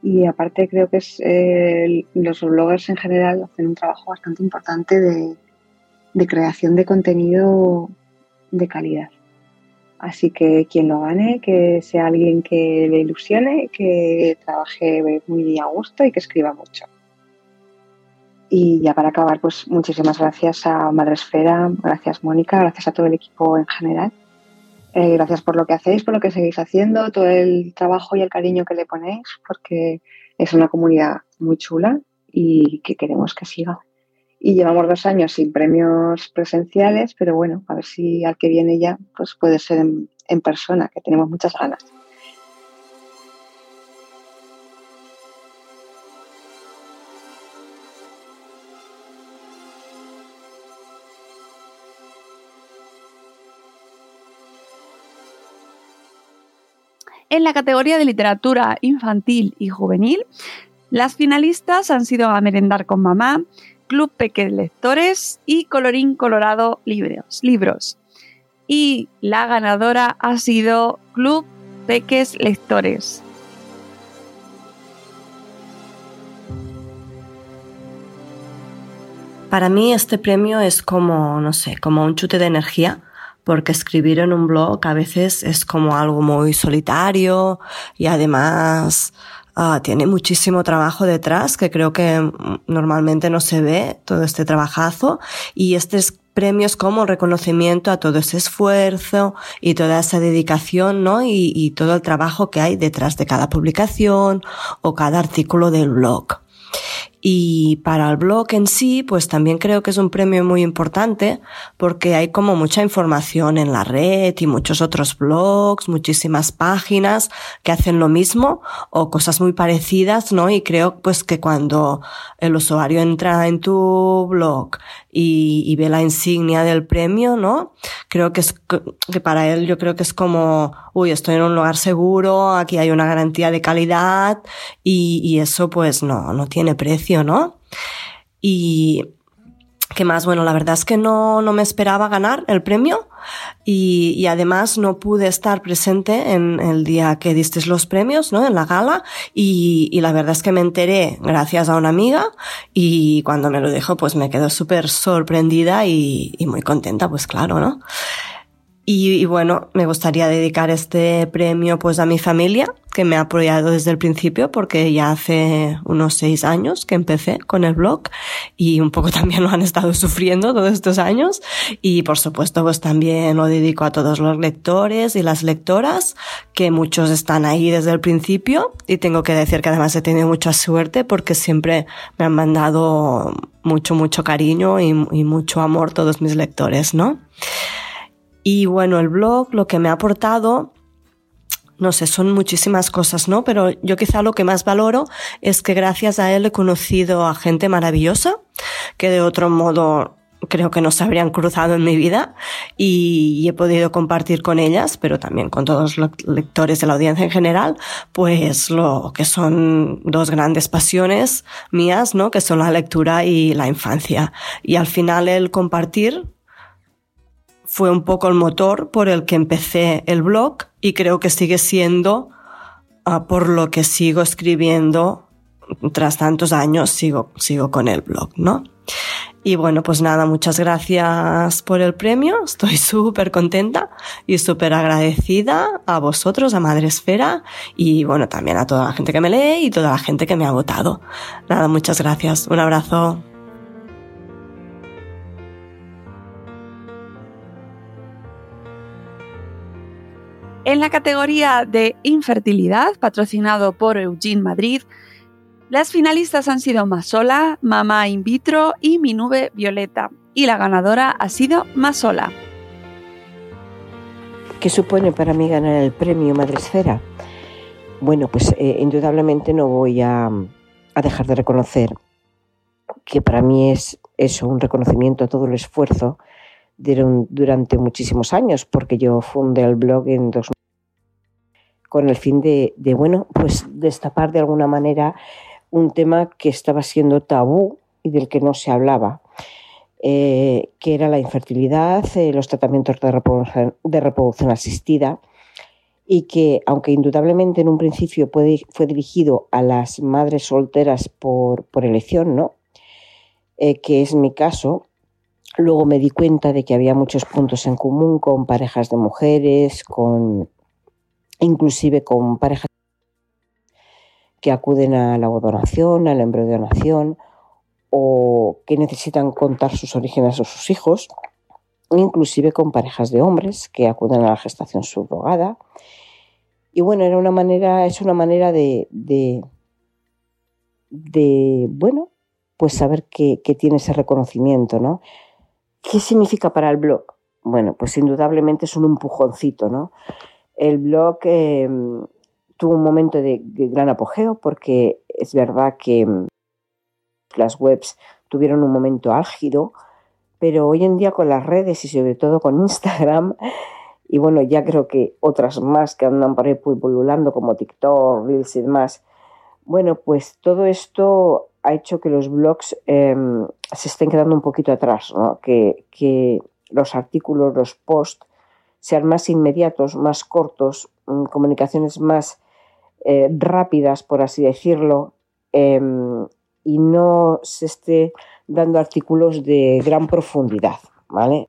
Y aparte creo que es, eh, los bloggers en general hacen un trabajo bastante importante de, de creación de contenido de calidad. Así que quien lo gane, que sea alguien que le ilusione, que trabaje muy a gusto y que escriba mucho. Y ya para acabar, pues muchísimas gracias a Madresfera, gracias Mónica, gracias a todo el equipo en general eh, gracias por lo que hacéis, por lo que seguís haciendo, todo el trabajo y el cariño que le ponéis, porque es una comunidad muy chula y que queremos que siga. Y llevamos dos años sin premios presenciales, pero bueno, a ver si al que viene ya pues puede ser en persona, que tenemos muchas ganas. En la categoría de literatura infantil y juvenil, las finalistas han sido A Merendar con Mamá, Club Peques Lectores y Colorín Colorado Libros. libros. Y la ganadora ha sido Club Peques Lectores. Para mí este premio es como, no sé, como un chute de energía porque escribir en un blog a veces es como algo muy solitario y además ah, tiene muchísimo trabajo detrás que creo que mm, normalmente no se ve todo este trabajazo y este es como reconocimiento a todo ese esfuerzo y toda esa dedicación, ¿no? Y todo el trabajo que hay detrás de cada publicación o cada artículo del blog. Y para el blog en sí, pues también creo que es un premio muy importante porque hay como mucha información en la red y muchos otros blogs, muchísimas páginas que hacen lo mismo o cosas muy parecidas, ¿no? Y creo pues que cuando el usuario entra en tu blog y, ve la insignia del premio, ¿no? Creo que es que para él yo creo que es como, uy, estoy en un lugar seguro, aquí hay una garantía de calidad y, y eso pues no, no tiene precio, ¿no? Y ¿Qué más? Bueno, la verdad es que no, no me esperaba ganar el premio y, y, además no pude estar presente en el día que distes los premios, ¿no? En la gala y, y la verdad es que me enteré gracias a una amiga y cuando me lo dijo pues me quedó súper sorprendida y, y muy contenta, pues claro, ¿no? Y, bueno, me gustaría dedicar este premio pues a mi familia, que me ha apoyado desde el principio, porque ya hace unos seis años que empecé con el blog y un poco también lo han estado sufriendo todos estos años. Y por supuesto, pues también lo dedico a todos los lectores y las lectoras, que muchos están ahí desde el principio. Y tengo que decir que además he tenido mucha suerte porque siempre me han mandado mucho, mucho cariño y, y mucho amor todos mis lectores, ¿no? Y bueno, el blog lo que me ha aportado, no sé, son muchísimas cosas, ¿no? Pero yo quizá lo que más valoro es que gracias a él he conocido a gente maravillosa que de otro modo creo que no se habrían cruzado en mi vida y, he podido compartir con ellas, pero también con todos los lectores de la audiencia en general, pues lo que son dos grandes pasiones mías, ¿no? Que son la lectura y la infancia. Y al final el compartir fue un poco el motor por el que empecé el blog y creo que sigue siendo ah, por lo que sigo escribiendo tras tantos años, sigo, sigo con el blog, ¿no? Y bueno, pues nada, muchas gracias por el premio. Estoy súper contenta y súper agradecida a vosotros, a Madre Esfera y bueno, también a toda la gente que me lee y toda la gente que me ha votado. Nada, muchas gracias. Un abrazo. En la categoría de infertilidad, patrocinado por Eugene Madrid, las finalistas han sido Masola, Mamá In Vitro y Mi Nube Violeta, y la ganadora ha sido Masola. ¿Qué supone para mí ganar el premio Madresfera? bueno, pues eh, indudablemente no voy a, a dejar de reconocer que para mí es eso, un reconocimiento a todo el esfuerzo durante muchísimos años, porque yo fundé el blog en 2000 con el fin de, bueno, pues destapar de alguna manera un tema que estaba siendo tabú y del que no se hablaba, eh, que era la infertilidad, eh, los tratamientos de reproducción, asistida, y que, aunque indudablemente en un principio fue, dirigido a las madres solteras por, por elección, ¿no? Eh, que es mi caso, luego me di cuenta de que había muchos puntos en común con parejas de mujeres, con inclusive con parejas que acuden a la donación, a la embriodonación o que necesitan contar sus orígenes a sus hijos, inclusive con parejas de hombres que acuden a la gestación subrogada. Y bueno, era una manera, es una manera de, de, bueno, pues saber que, que, tiene ese reconocimiento, ¿no? ¿Qué significa para el blog? Bueno, pues indudablemente es un empujoncito, ¿no? El blog eh, tuvo un momento de, gran apogeo porque es verdad que mm, las webs tuvieron un momento álgido, pero hoy en día con las redes y sobre todo con Instagram, y bueno, ya creo que otras más que andan por ahí pululando como TikTok, Reels y demás, bueno, pues todo esto ha hecho que los blogs eh, se estén quedando un poquito atrás, ¿no? que, los artículos, los posts sean más inmediatos, más cortos, mmm, comunicaciones más eh, rápidas, por así decirlo, eh, y no se esté dando artículos de gran profundidad, ¿vale?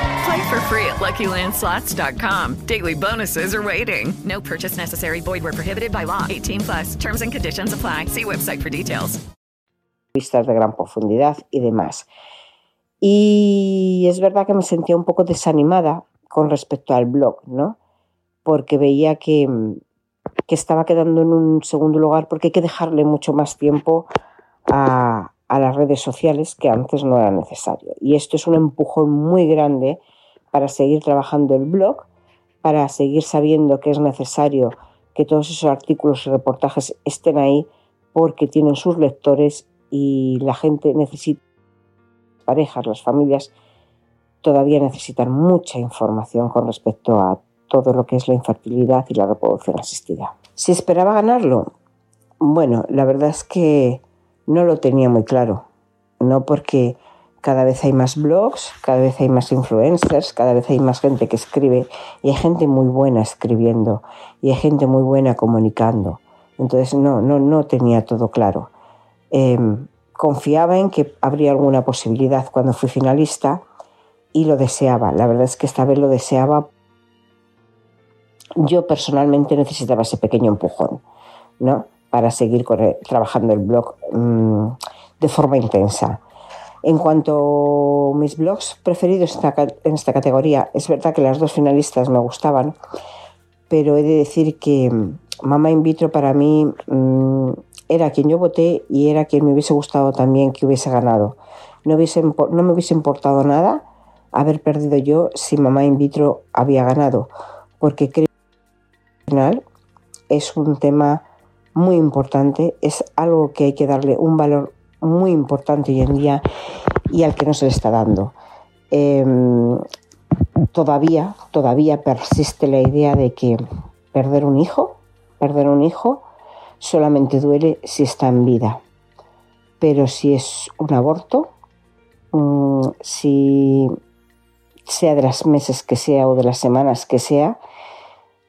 Play for free at LuckyLandSlots.com. Daily bonuses are waiting. No purchase necessary. Void where prohibited by law. 18 plus. Terms and conditions apply. See website for details. Vistas de gran profundidad y demás. Y es verdad que me sentía un poco desanimada con respecto al blog, ¿no? Porque veía que, que estaba quedando en un segundo lugar porque hay que dejarle mucho más tiempo a las redes sociales que antes no era necesario. Y esto es un empujón muy grande para seguir trabajando el blog, para seguir sabiendo que es necesario que todos esos artículos y reportajes estén ahí porque tienen sus lectores y la gente necesita, parejas, las familias, todavía necesitan mucha información con respecto a todo lo que es la infertilidad y la reproducción asistida. ¿Si esperaba ganarlo? Bueno, la verdad es que no lo tenía muy claro, no porque cada vez hay más blogs, cada vez hay más influencers, cada vez hay más gente que escribe y hay gente muy buena escribiendo y hay gente muy buena comunicando. Entonces no, no, no tenía todo claro. Eh, confiaba en que habría alguna posibilidad cuando fui finalista y lo deseaba. La verdad es que esta vez lo deseaba. Yo personalmente necesitaba ese pequeño empujón, ¿no? Para seguir trabajando el blog mmm, de forma intensa. En cuanto a mis blogs preferidos en esta categoría, es verdad que las dos finalistas me gustaban, pero he de decir que Mamá In Vitro para mí mmm, era quien yo voté y era quien me hubiese gustado también que hubiese ganado. No me hubiese importado nada haber perdido yo si Mamá In Vitro había ganado, porque creo que al final es un tema muy importante, es algo que hay que darle un valor muy importante hoy en día y al que no se le está dando. Eh, todavía, todavía persiste la idea de que perder un hijo, perder un hijo solamente duele si está en vida. Pero si es un aborto, mmm, si sea de las meses que sea o de las semanas que sea,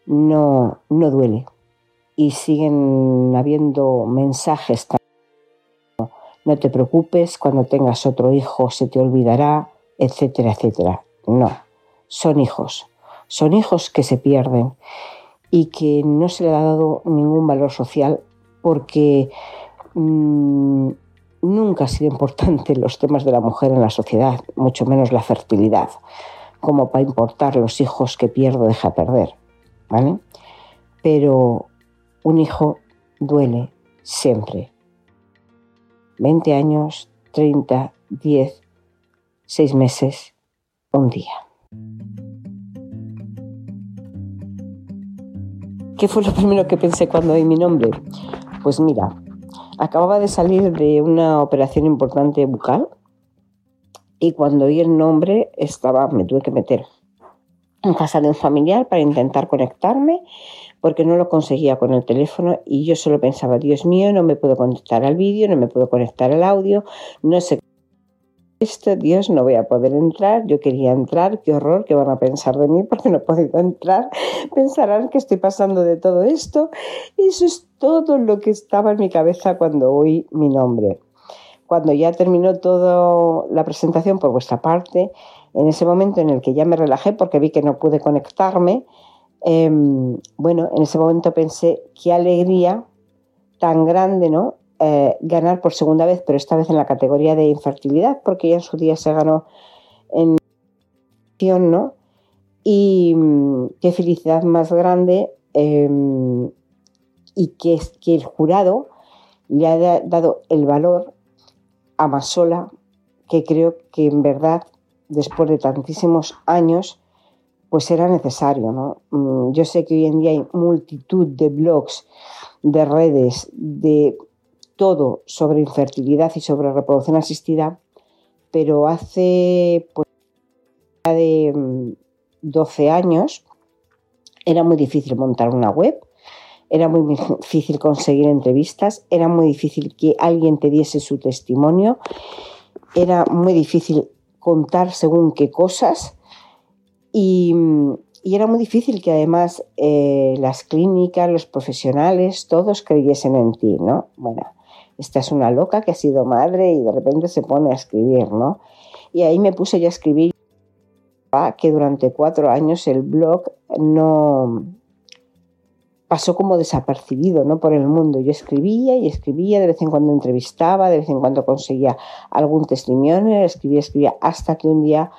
no, no duele. Y siguen habiendo mensajes no te preocupes, cuando tengas otro hijo se te olvidará, etcétera, etcétera. No, son hijos, son hijos que se pierden y que no se le ha dado ningún valor social porque mmm, nunca ha sido importante los temas de la mujer en la sociedad, mucho menos la fertilidad. como para importar los hijos que pierdo deja perder, ¿vale? Pero un hijo duele siempre. 20 años, 30, 10, 6 meses, un día. ¿Qué fue lo primero que pensé cuando oí mi nombre? Pues mira, acababa de salir de una operación importante bucal y cuando oí el nombre estaba, me tuve que meter en casa de un familiar para intentar conectarme porque no lo conseguía con el teléfono y yo solo pensaba, Dios mío, no me puedo conectar al vídeo, no me puedo conectar al audio, no sé esto, Dios, no voy a poder entrar, yo quería entrar, qué horror, qué van a pensar de mí porque no he podido entrar, pensarán que estoy pasando de todo esto. Eso es todo lo que estaba en mi cabeza cuando oí mi nombre. Cuando ya terminó toda la presentación por vuestra parte, en ese momento en el que ya me relajé porque vi que no pude conectarme, em, bueno, en ese momento pensé, qué alegría tan grande, ¿no? Eh, ganar por segunda vez, pero esta vez en la categoría de infertilidad, porque ya en su día se ganó en ¿no? Y mm, qué felicidad más grande em, y que, que el jurado le ha dado el valor a Masola, que creo que en verdad, después de tantísimos años, pues era necesario. ¿no? Mm, yo sé que hoy en día hay multitud de blogs, de redes, de todo sobre infertilidad y sobre reproducción asistida, pero hace pues, de 12 mm, años era muy difícil montar una web, era muy difícil conseguir entrevistas, era muy difícil que alguien te diese su testimonio, era muy difícil contar según qué cosas y, era muy difícil que además eh, las clínicas, los profesionales, todos creyesen en ti, ¿no? Bueno, esta es una loca que ha sido madre y de repente se pone a escribir, ¿no? Y ahí me puse yo a escribir que durante cuatro años el blog no pasó como desapercibido ¿no? por el mundo. Yo escribía y escribía, de vez en cuando entrevistaba, de vez en cuando conseguía algún testimonio, escribía, escribía, hasta que un día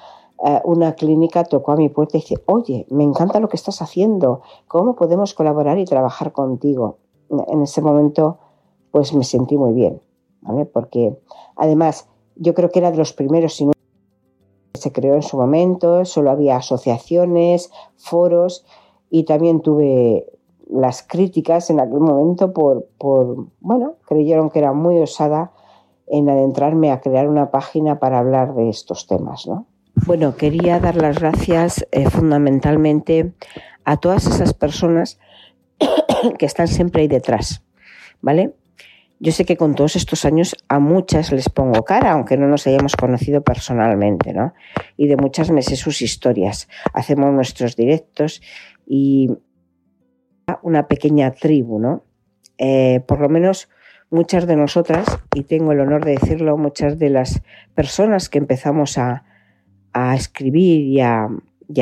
una clínica tocó a mi puerta y dice, oye, me encanta lo que estás haciendo, ¿cómo podemos colaborar y trabajar contigo? En ese momento pues me sentí muy bien, ¿vale? Porque además yo creo que era de los primeros, no se creó en su momento, solo había asociaciones, foros y también tuve las críticas en aquel momento por, por, bueno, creyeron que era muy osada en adentrarme a crear una página para hablar de estos temas, ¿no? Bueno, quería dar las gracias eh, fundamentalmente a todas esas personas que están siempre ahí detrás, ¿vale? Yo sé que con todos estos años a muchas les pongo cara, aunque no nos hayamos conocido personalmente, ¿no? Y de muchas me sé sus historias. Hacemos nuestros directos y una pequeña tribu, ¿no? Eh, por lo menos muchas de nosotras, y tengo el honor de decirlo, muchas de las personas que empezamos a, escribir y a,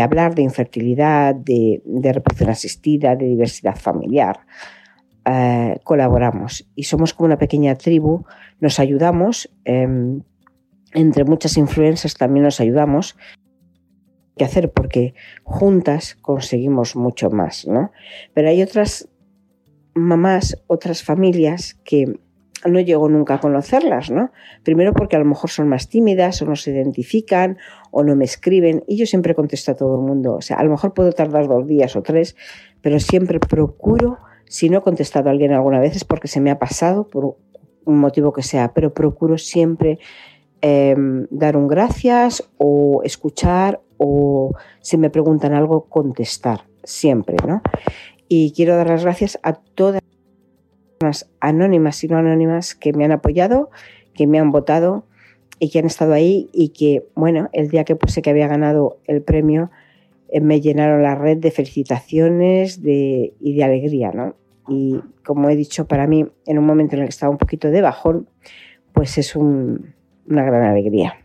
hablar de infertilidad, de, de reproducción asistida, de diversidad familiar, eh, colaboramos y somos como una pequeña tribu, nos ayudamos, em, entre muchas influencias también nos ayudamos. ¿Qué hacer? Porque juntas conseguimos mucho más, ¿no? Pero hay otras mamás, otras familias que no llego nunca a conocerlas, ¿no? Primero porque a lo mejor son más tímidas o no se identifican o no me escriben y yo siempre contesto a todo el mundo. O sea, a lo mejor puedo tardar dos días o tres, pero siempre procuro si no he contestado a alguien alguna vez es porque se me ha pasado por un motivo que sea, pero procuro siempre em, dar un gracias o escuchar o si me preguntan algo contestar, siempre, ¿no? Y quiero dar las gracias a todas anónimas y no anónimas que me han apoyado, que me han votado y que han estado ahí y que, bueno, el día que puse que había ganado el premio, eh, me llenaron la red de felicitaciones y de alegría, ¿no? Y como he dicho, para mí, en un momento en el que estaba un poquito de bajón, pues es una gran alegría.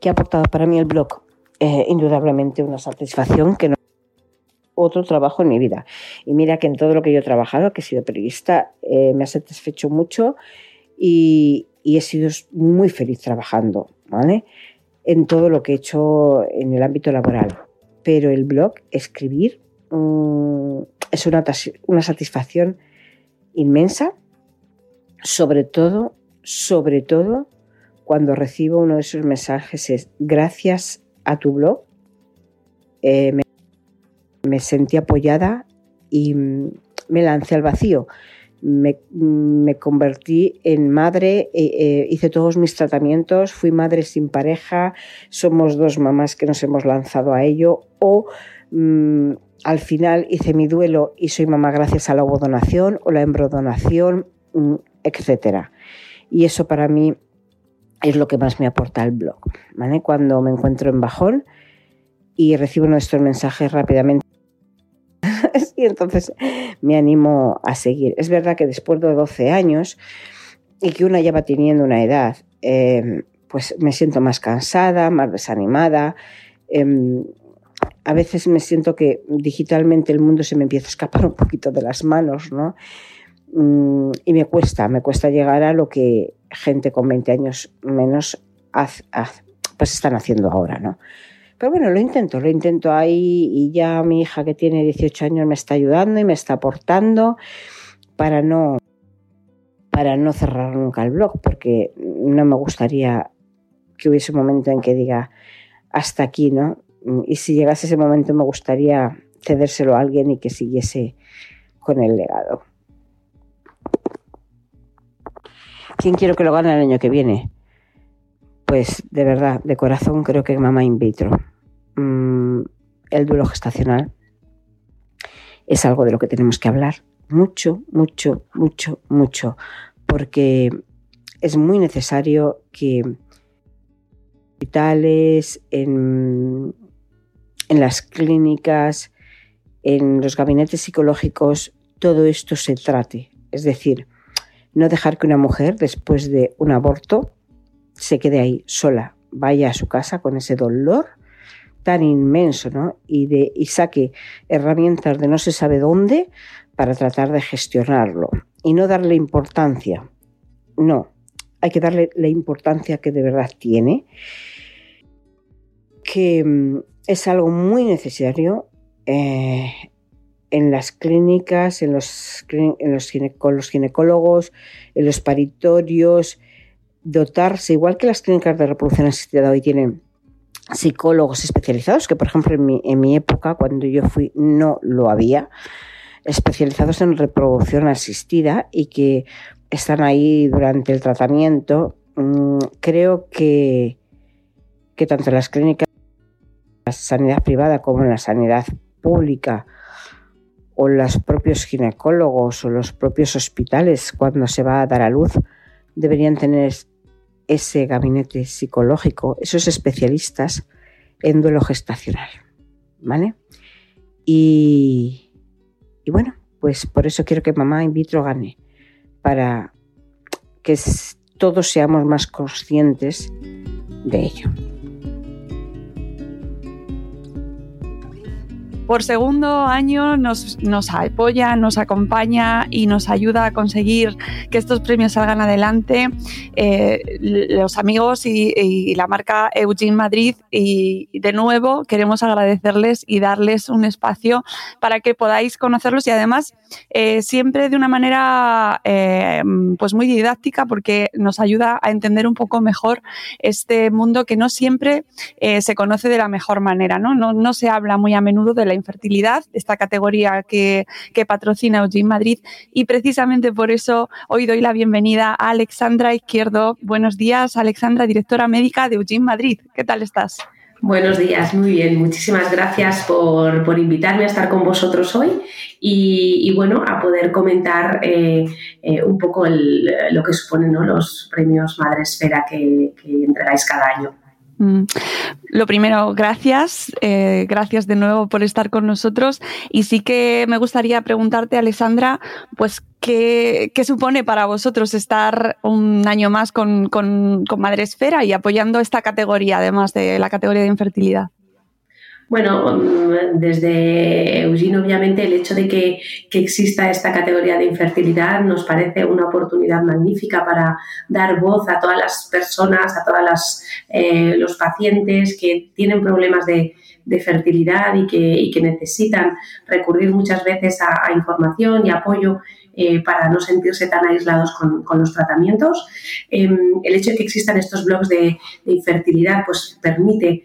¿Qué ha aportado para mí el blog? Eh, indudablemente una satisfacción que no otro trabajo en mi vida. Y mira que en todo lo que yo he trabajado, que he sido periodista, eh, me ha satisfecho mucho y, he sido muy feliz trabajando. ¿vale? en todo lo que he hecho en el ámbito laboral. Pero el blog, escribir, mm, es una, una satisfacción inmensa, sobre todo, sobre todo cuando recibo uno de esos mensajes es gracias a tu blog eh, me, sentí apoyada y mm, me lancé al vacío. Me, convertí en madre, eh, eh, hice todos mis tratamientos, fui madre sin pareja, somos dos mamás que nos hemos lanzado a ello o mm, al final hice mi duelo y soy mamá gracias a la ovodonación o la embrodonación, mm, etc. Y eso para mí es lo que más me aporta el blog. Cuando me encuentro en bajón y recibo nuestros mensajes rápidamente. Y entonces me animo a seguir. Es verdad que después de 12 años y que una ya va teniendo una edad, em, pues me siento más cansada, más desanimada. Em, a veces me siento que digitalmente el mundo se me empieza a escapar un poquito de las manos, ¿no? Mm, y me cuesta, me cuesta llegar a lo que gente con 20 años menos pues están haciendo ahora, ¿no? Pero bueno, lo intento, lo intento ahí y ya mi hija que tiene 18 años me está ayudando y me está aportando para no para no cerrar nunca el blog, porque no me gustaría que hubiese un momento en que diga hasta aquí, ¿no? Y si llegase ese momento me gustaría cedérselo a alguien y que siguiese con el legado. ¿Quién quiero que lo gane el año que viene? Pues de verdad, de corazón creo que mamá in vitro. Mm, el duelo gestacional es algo de lo que tenemos que hablar mucho, mucho, mucho, mucho, porque es muy necesario que hospitales, en, en las clínicas, en los gabinetes psicológicos, todo esto se trate. Es decir, no dejar que una mujer, después de un aborto, se quede ahí sola, vaya a su casa con ese dolor tan inmenso, ¿no? Y, de, y saque herramientas de no se sabe dónde para tratar de gestionarlo. Y no darle importancia. No, hay que darle la importancia que de verdad tiene, que mm, es algo muy necesario eh, en las clínicas, en los, con los ginecólogos, en los paritorios, dotarse, igual que las clínicas de reproducción asistida hoy tienen psicólogos especializados, que por ejemplo en mi, en mi época, cuando yo fui, no lo había, especializados en reproducción asistida y que están ahí durante el tratamiento. Mm, creo que, que tanto en las clínicas, la sanidad privada como en la sanidad pública, o los propios ginecólogos o los propios hospitales cuando se va a dar a luz deberían tener ese gabinete psicológico, esos especialistas en duelo gestacional. ¿Vale? Y, y bueno, pues por eso quiero que mamá in vitro gane, para que todos seamos más conscientes de ello. Por segundo año nos, apoya, nos acompaña y nos ayuda a conseguir que estos premios salgan adelante eh, los amigos y, la marca Eugene Madrid y de nuevo queremos agradecerles y darles un espacio para que podáis conocerlos y además eh, siempre de una manera eh, pues muy didáctica porque nos ayuda a entender un poco mejor este mundo que no siempre se conoce de la mejor manera, ¿no? ¿no? No se habla muy a menudo de la infertilidad, esta categoría que, patrocina Eugene Madrid. Y precisamente por eso hoy doy la bienvenida a Alexandra Izquierdo. Buenos días, Alexandra, directora médica de Eugene Madrid. ¿Qué tal estás? Buenos días, muy bien. Muchísimas gracias por, invitarme a estar con vosotros hoy y, bueno, a poder comentar eh, eh, un poco lo que suponen los premios Madre Esfera que, que entregáis cada año. Mm. Lo primero, gracias. Eh, gracias de nuevo por estar con nosotros. Y sí que me gustaría preguntarte, Alessandra, pues, ¿qué, supone para vosotros estar un año más con, con, Madre Esfera y apoyando esta categoría, además de la categoría de infertilidad? Bueno, desde Eugene, obviamente, el hecho de que, exista esta categoría de infertilidad nos parece una oportunidad magnífica para dar voz a todas las personas, a todos eh, los pacientes que tienen problemas de, fertilidad y que, necesitan recurrir muchas veces a, información y apoyo eh, para no sentirse tan aislados con, los tratamientos. Em, el hecho de que existan estos blogs de, de infertilidad pues permite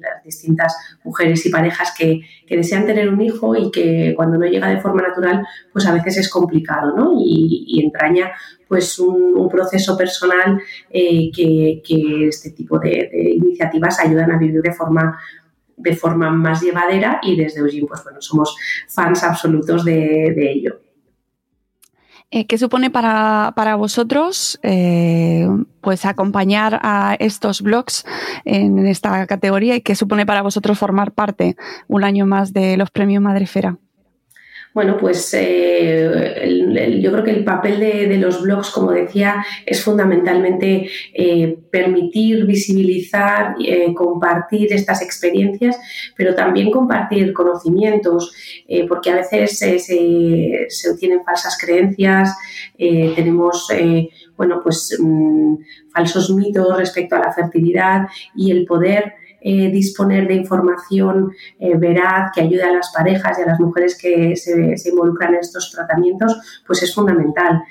Las distintas mujeres y parejas que, que desean tener un hijo y que cuando no llega de forma natural, pues a veces es complicado, ¿no? Y, entraña pues un, proceso personal eh, que, que, este tipo de, iniciativas ayudan a vivir de forma de forma más llevadera y desde Eugene pues bueno somos fans absolutos de ello. Eh, ¿Qué supone para, para vosotros eh, pues acompañar a estos blogs en esta categoría y qué supone para vosotros formar parte un año más de los premios Madrefera? Bueno, pues eh, yo creo que el papel de, los blogs, como decía, es fundamentalmente eh, permitir, visibilizar, eh, compartir estas experiencias, pero también compartir conocimientos, porque a veces se, obtienen falsas creencias, tenemos bueno, pues, mm, falsos mitos respecto a la fertilidad y el poder eh, disponer de información eh, veraz que ayude a las parejas y a las mujeres que se, se involucran en estos tratamientos, pues es fundamental.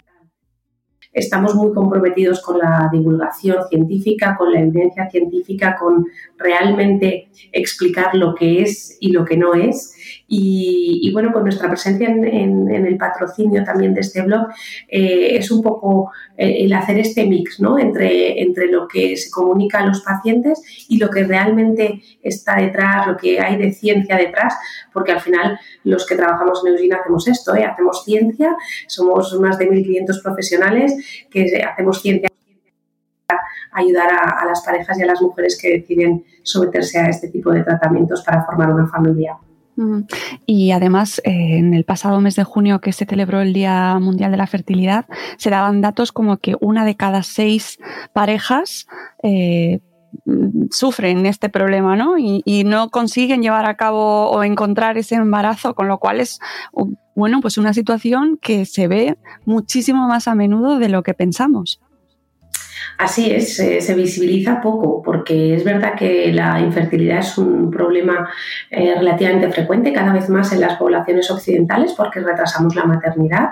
Estamos muy comprometidos con la divulgación científica, con la evidencia científica, con realmente explicar lo que es y lo que no es y, bueno, con nuestra presencia en, el patrocinio también de este blog eh, es un poco eh, el hacer este mix ¿no? entre, entre lo que se comunica a los pacientes y lo que realmente está detrás, lo que hay de ciencia detrás, porque al final los que trabajamos en Eugene hacemos esto, ¿eh? hacemos ciencia, somos más de 1.500 profesionales que hacemos ciencia ayudar a, a, las parejas y a las mujeres que deciden someterse a este tipo de tratamientos para formar una familia. Y además, eh, en el pasado mes de junio que se celebró el Día Mundial de la Fertilidad, se daban datos como que una de cada seis parejas eh, sufren este problema, ¿no? Y, y, no consiguen llevar a cabo o encontrar ese embarazo, con lo cual es, bueno, pues una situación que se ve muchísimo más a menudo de lo que pensamos. Así es, se, visibiliza poco porque es verdad que la infertilidad es un problema eh, relativamente frecuente cada vez más en las poblaciones occidentales porque retrasamos la maternidad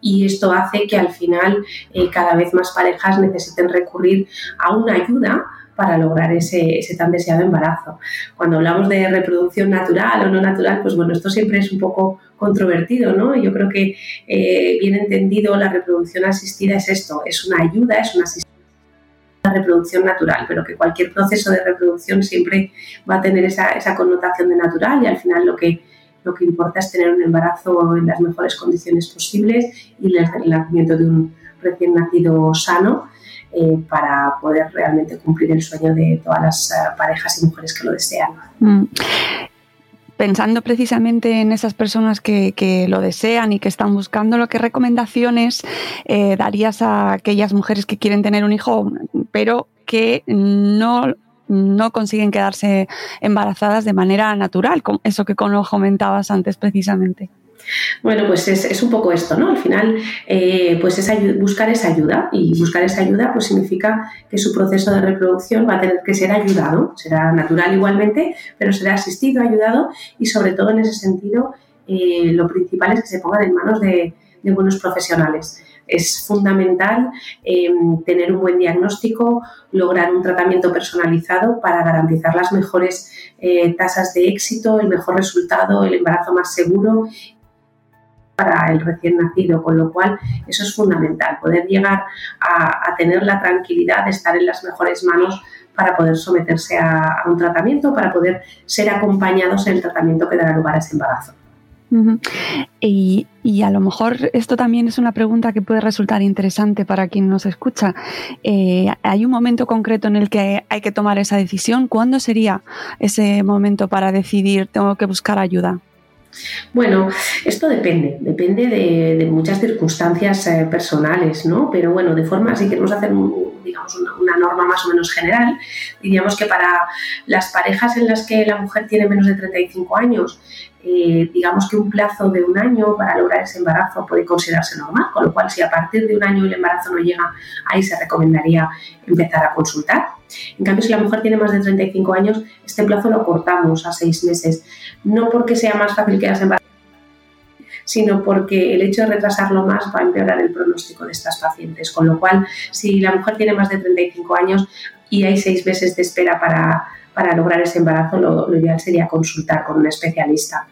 y esto hace que al final eh, cada vez más parejas necesiten recurrir a una ayuda para lograr ese, tan deseado embarazo. Cuando hablamos de reproducción natural o no natural, pues bueno, esto siempre es un poco controvertido, ¿no? Yo creo que eh, bien entendido la reproducción asistida es esto, es una ayuda, es una asistencia reproducción natural, pero que cualquier proceso de reproducción siempre va a tener esa, esa connotación de natural y al final lo que, lo que importa es tener un embarazo en las mejores condiciones posibles y el nacimiento de un recién nacido sano eh, para poder realmente cumplir el sueño de todas las eh, parejas y mujeres que lo desean. Mm pensando precisamente en esas personas que, lo desean y que están buscando, ¿qué recomendaciones eh, darías a aquellas mujeres que quieren tener un hijo, pero que no, no consiguen quedarse embarazadas de manera natural? Eso que comentabas antes precisamente. Bueno, pues es, un poco esto, ¿no? Al final, eh, pues es buscar esa ayuda y buscar esa ayuda pues significa que su proceso de reproducción va a tener que ser ayudado, será natural igualmente, pero será asistido, ayudado y sobre todo en ese sentido eh, lo principal es que se pongan en manos de, buenos profesionales. Es fundamental em, tener un buen diagnóstico, lograr un tratamiento personalizado para garantizar las mejores eh, tasas de éxito, el mejor resultado, el embarazo más seguro para el recién nacido, con lo cual eso es fundamental, poder llegar a, tener la tranquilidad de estar en las mejores manos para poder someterse a, un tratamiento, para poder ser acompañados en el tratamiento que dará lugar a ese embarazo. y, a lo mejor esto también es una pregunta que puede resultar interesante para quien nos escucha. Eh, ¿Hay un momento concreto en el que hay que tomar esa decisión? ¿Cuándo sería ese momento para decidir tengo que buscar ayuda? Bueno, esto depende, depende de, muchas circunstancias eh, personales, ¿no? Pero bueno, de forma, si queremos hacer, digamos, una, norma más o menos general, diríamos que para las parejas en las que la mujer tiene menos de 35 años, eh, digamos que un plazo de un año para lograr ese embarazo puede considerarse normal, con lo cual si a partir de un año el embarazo no llega, ahí se recomendaría empezar a consultar. En cambio, si la mujer tiene más de 35 años, este plazo lo cortamos a seis meses, no porque sea más fácil que las sino porque el hecho de retrasarlo más va a empeorar el pronóstico de estas pacientes. Con lo cual, si la mujer tiene más de 35 años y hay seis meses de espera para, para lograr ese embarazo lo, ideal sería consultar con un especialista.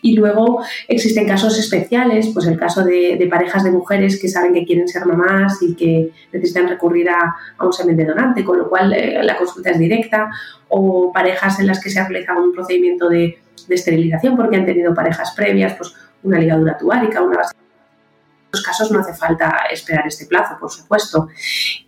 Y luego existen casos especiales, pues el caso de, parejas de mujeres que saben que quieren ser mamás y que necesitan recurrir a, un semen de donante, con lo cual eh, la consulta es directa, o parejas en las que se ha realizado un procedimiento de, de esterilización porque han tenido parejas previas, pues una ligadura tuárica, una los casos no hace falta esperar este plazo, por supuesto.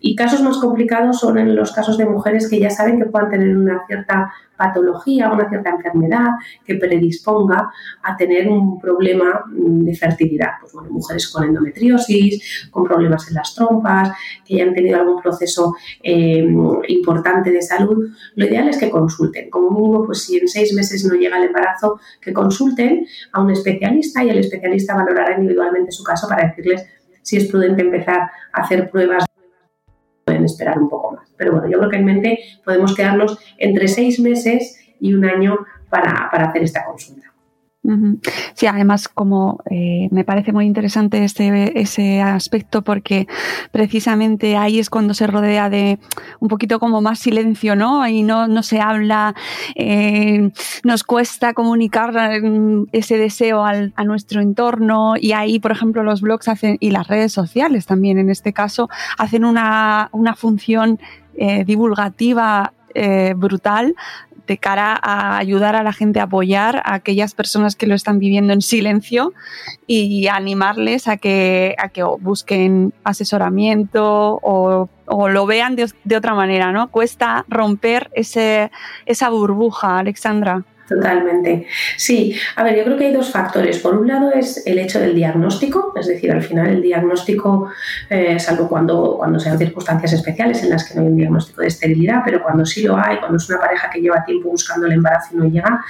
Y casos más complicados son en los casos de mujeres que ya saben que puedan tener una cierta patología, una cierta enfermedad que predisponga a tener un problema de fertilidad. Pues bueno, mujeres con endometriosis, con problemas en las trompas, que hayan tenido algún proceso eh, importante de salud, lo ideal es que consulten. Como mínimo, pues si en seis meses no llega el embarazo, que consulten a un especialista y el especialista valorará individualmente su caso para decirles si es prudente empezar a hacer pruebas pueden esperar un poco más. Pero bueno, yo creo que en mente podemos quedarnos entre seis meses y un año para, para hacer esta consulta. Sí, además como eh, me parece muy interesante este, ese aspecto porque precisamente ahí es cuando se rodea de un poquito como más silencio, ¿no? Ahí no, no se habla, eh, nos cuesta comunicar mm, ese deseo al, a nuestro entorno y ahí, por ejemplo, los blogs hacen, y las redes sociales también en este caso, hacen una, una función eh, divulgativa brutal de cara a ayudar a la gente a apoyar a aquellas personas que lo están viviendo en silencio y animarles a que, a que busquen asesoramiento o, lo vean de, de, otra manera, ¿no? Cuesta romper ese, esa burbuja, Alexandra. Totalmente. Sí, a ver, yo creo que hay dos factores. Por un lado es el hecho del diagnóstico, es decir, al final el diagnóstico, eh, salvo cuando, cuando sean circunstancias especiales en las que no hay un diagnóstico de esterilidad, pero cuando sí lo hay, cuando es una pareja que lleva tiempo buscando el embarazo y no llega,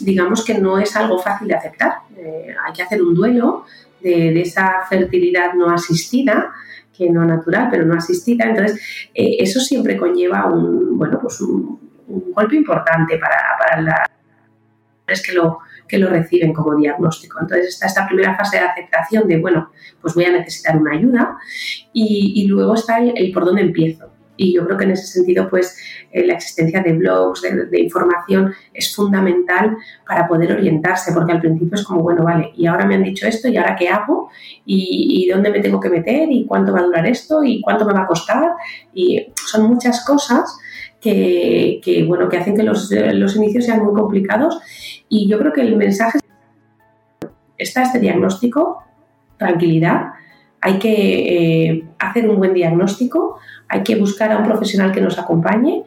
digamos que no es algo fácil de aceptar. Eh, hay que hacer un duelo de, esa fertilidad no asistida que no natural, pero no asistida. Entonces, eh, eso siempre conlleva un, bueno, pues un, golpe importante para, para la que lo, que lo reciben como diagnóstico. Entonces está esta primera fase de aceptación de, bueno, pues voy a necesitar una ayuda y, luego está el, por dónde empiezo. Y yo creo que en ese sentido, pues eh, la existencia de blogs, de, información, es fundamental para poder orientarse, porque al principio es como, bueno, vale, y ahora me han dicho esto, y ahora qué hago, y, dónde me tengo que meter, y cuánto va a durar esto, y cuánto me va a costar, y son muchas cosas que, que bueno, que hacen que los, los inicios sean muy complicados y yo creo que el mensaje está este diagnóstico, tranquilidad, hay que eh, hacer un buen diagnóstico, hay que buscar a un profesional que nos acompañe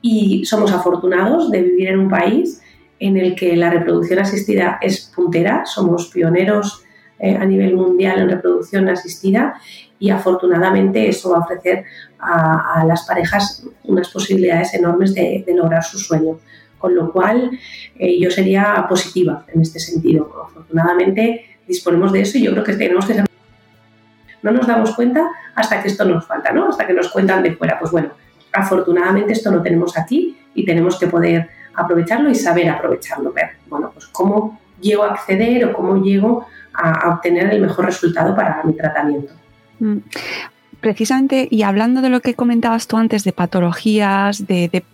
y somos afortunados de vivir en un país en el que la reproducción asistida es puntera, somos pioneros eh, a nivel mundial en reproducción asistida y afortunadamente eso va a ofrecer a, las parejas unas posibilidades enormes de, de lograr su sueño Con lo cual, eh, yo sería positiva en este sentido. Afortunadamente, disponemos de eso y yo creo que tenemos que ser. No nos damos cuenta hasta que esto nos falta, ¿no? Hasta que nos cuentan de fuera. Pues bueno, afortunadamente esto lo tenemos aquí y tenemos que poder aprovecharlo y saber aprovecharlo. Ver, bueno, pues cómo llego a acceder o cómo llego a, obtener el mejor resultado para mi tratamiento. Precisamente, y hablando de lo que comentabas tú antes de patologías, de,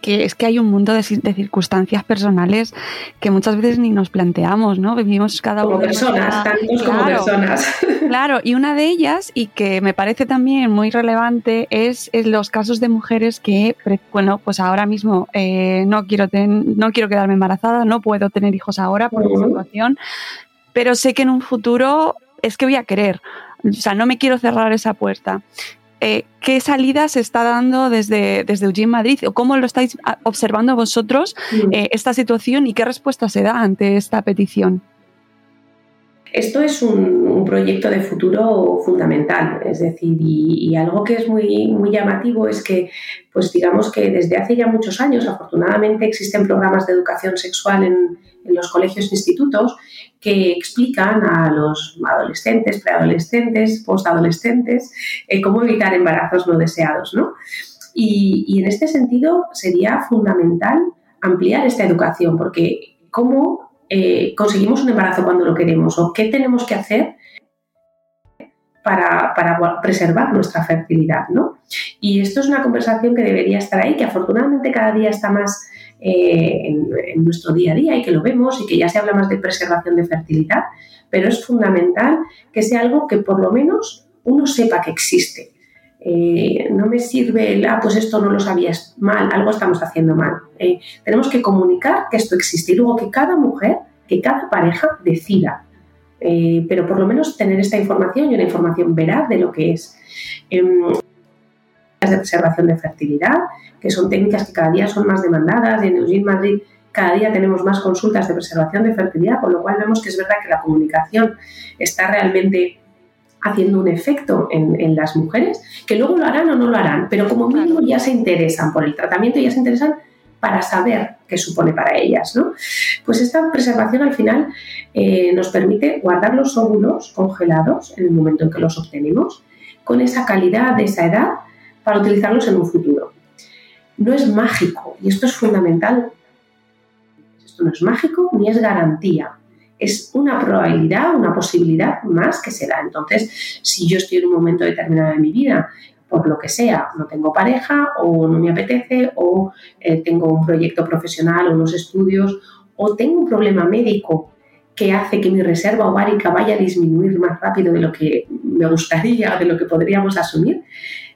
que es que hay un mundo de, circunstancias personales que muchas veces ni nos planteamos, ¿no? Vivimos cada como uno. Personas, tantos como personas. Claro, y una de ellas, y que me parece también muy relevante, es, los casos de mujeres que, bueno, pues ahora mismo eh, no, quiero no quiero quedarme embarazada, no puedo tener hijos ahora por mi situación, pero sé que en un futuro es que voy a querer o sea, no me quiero cerrar esa puerta. Eh, ¿Qué salida se está dando desde, desde Eugene Madrid? ¿O cómo lo estáis observando vosotros eh, esta situación y qué respuesta se da ante esta petición? Esto es un, proyecto de futuro fundamental, es decir, y, algo que es muy, muy llamativo es que, pues digamos que desde hace ya muchos años, afortunadamente, existen programas de educación sexual en, los colegios e institutos que explican a los adolescentes, preadolescentes, postadolescentes, eh, cómo evitar embarazos no deseados. ¿no? Y, en este sentido sería fundamental ampliar esta educación, porque cómo eh, conseguimos un embarazo cuando lo queremos o qué tenemos que hacer para, para, preservar nuestra fertilidad. ¿no? Y esto es una conversación que debería estar ahí, que afortunadamente cada día está más eh, en, nuestro día a día y que lo vemos y que ya se habla más de preservación de fertilidad, pero es fundamental que sea algo que por lo menos uno sepa que existe. Eh, no me sirve el, ah, pues esto no lo sabías mal, algo estamos haciendo mal. Eh, tenemos que comunicar que esto existe y luego que cada mujer, que cada pareja decida. pero por lo menos tener esta información y una información veraz de lo que es. Em, de preservación de fertilidad, que son técnicas que cada día son más demandadas. En Eugene Madrid cada día tenemos más consultas de preservación de fertilidad, con lo cual vemos que es verdad que la comunicación está realmente haciendo un efecto en, las mujeres, que luego lo harán o no lo harán, pero como mínimo ya se interesan por el tratamiento, y ya se interesan para saber qué supone para ellas. ¿no? Pues esta preservación al final eh, nos permite guardar los óvulos congelados en el momento en que los obtenemos, con esa calidad de esa edad para utilizarlos en un futuro. No es mágico y esto es fundamental. Esto no es mágico ni es garantía. Es una probabilidad, una posibilidad más que se da. Entonces, si yo estoy en un momento determinado de mi vida, por lo que sea, no tengo pareja o no me apetece o eh, tengo un proyecto profesional o unos estudios o tengo un problema médico que hace que mi reserva ovárica vaya a disminuir más rápido de lo que me gustaría o de lo que podríamos asumir,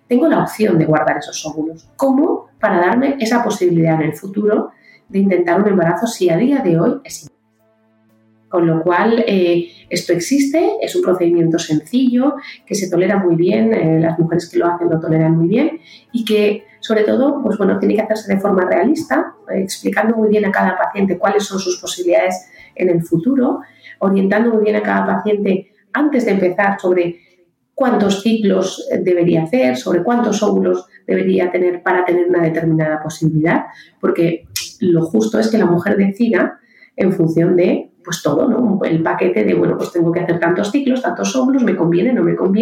tengo la opción de guardar esos óvulos. ¿Cómo? Para darme esa posibilidad en el futuro de intentar un embarazo si a día de hoy es con lo cual, eh, esto existe, es un procedimiento sencillo, que se tolera muy bien, eh, las mujeres que lo hacen lo toleran muy bien y que, sobre todo, pues bueno, tiene que hacerse de forma realista, eh, explicando muy bien a cada paciente cuáles son sus posibilidades en el futuro, orientando muy bien a cada paciente antes de empezar sobre cuántos ciclos debería hacer, sobre cuántos óvulos debería tener para tener una determinada posibilidad, porque lo justo es que la mujer decida en función de pues todo, ¿no? El paquete de, bueno, pues tengo que hacer tantos ciclos, tantos óvulos, me conviene, no me conviene.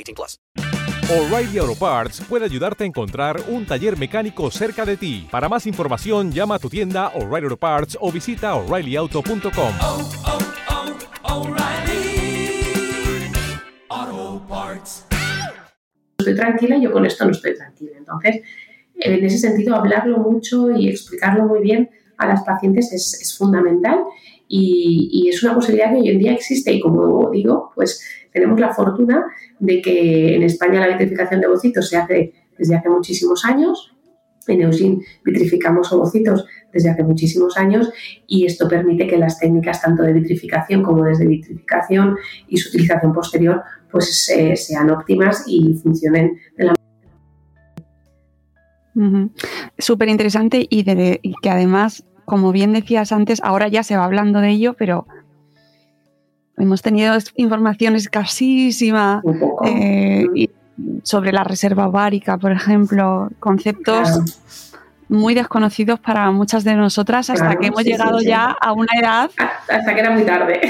18 plus. O'Reilly Auto Parts puede ayudarte a encontrar un taller mecánico cerca de ti. Para más información, llama a tu tienda O'Reilly Auto Parts o visita o'ReillyAuto.com. Oh, oh. Estoy tranquila, yo con esto no estoy tranquila. Entonces, en ese sentido, hablarlo mucho y explicarlo muy bien a las pacientes es, fundamental y, es una posibilidad que hoy en día existe y como digo, pues tenemos la fortuna de que en España la vitrificación de ovocitos se hace desde hace muchísimos años. En Eugene vitrificamos ovocitos desde hace muchísimos años y esto permite que las técnicas tanto de vitrificación como desde vitrificación y su utilización posterior pues eh, sean óptimas y funcionen de la Súper interesante y, y que además, como bien decías antes, ahora ya se va hablando de ello, pero hemos tenido información escasísima eh, sobre la reserva ovárica, por ejemplo, conceptos muy desconocidos para muchas de nosotras hasta que hemos llegado ya a una edad. Hasta que era muy tarde.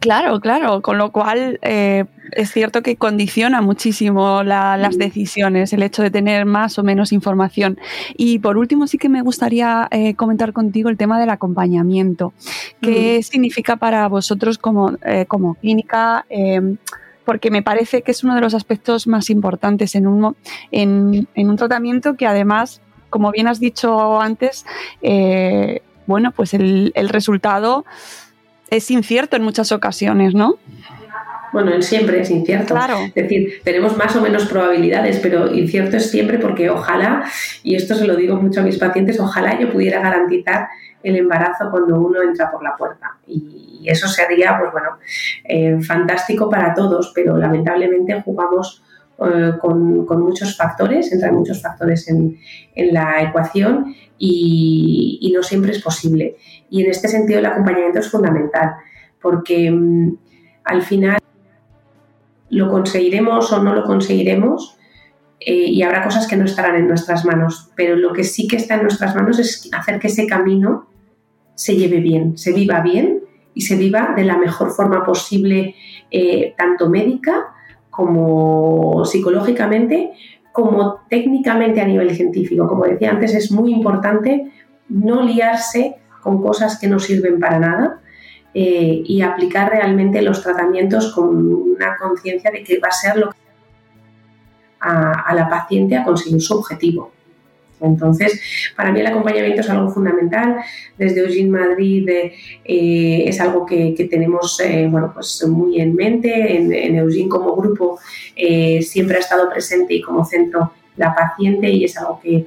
Claro, claro, con lo cual eh, es cierto que condiciona muchísimo las decisiones el hecho de tener más o menos información. Y por último, sí que me gustaría eh, comentar contigo el tema del acompañamiento. ¿Qué significa para vosotros como, eh, como clínica? Em, porque me parece que es uno de los aspectos más importantes en un, en, un tratamiento que además, como bien has dicho antes, bueno, pues el, el resultado es incierto en muchas ocasiones, ¿no? Bueno, siempre es incierto. Claro. Es decir, tenemos más o menos probabilidades, pero incierto es siempre porque ojalá, y esto se lo digo mucho a mis pacientes, ojalá yo pudiera garantizar el embarazo cuando uno entra por la puerta. Y, eso sería, pues bueno, eh, fantástico para todos, pero lamentablemente jugamos eh, con, muchos factores, entran muchos factores en, la ecuación y, no siempre es posible. Y en este sentido el acompañamiento es fundamental, porque mm, al final lo conseguiremos o no lo conseguiremos eh, y habrá cosas que no estarán en nuestras manos, pero lo que sí que está en nuestras manos es hacer que ese camino se lleve bien, se viva bien y se viva de la mejor forma posible, eh, tanto médica como psicológicamente, como técnicamente a nivel científico. Como decía antes, es muy importante no liarse con cosas que no sirven para nada eh, y aplicar realmente los tratamientos con una conciencia de que va a ser lo que a, a la paciente a conseguir su objetivo. Entonces, para mí el acompañamiento es algo fundamental. Desde Eugene Madrid eh, es algo que, tenemos eh, bueno, pues muy en mente. En, en Eugene como grupo eh, siempre ha estado presente y como centro la paciente y es algo que,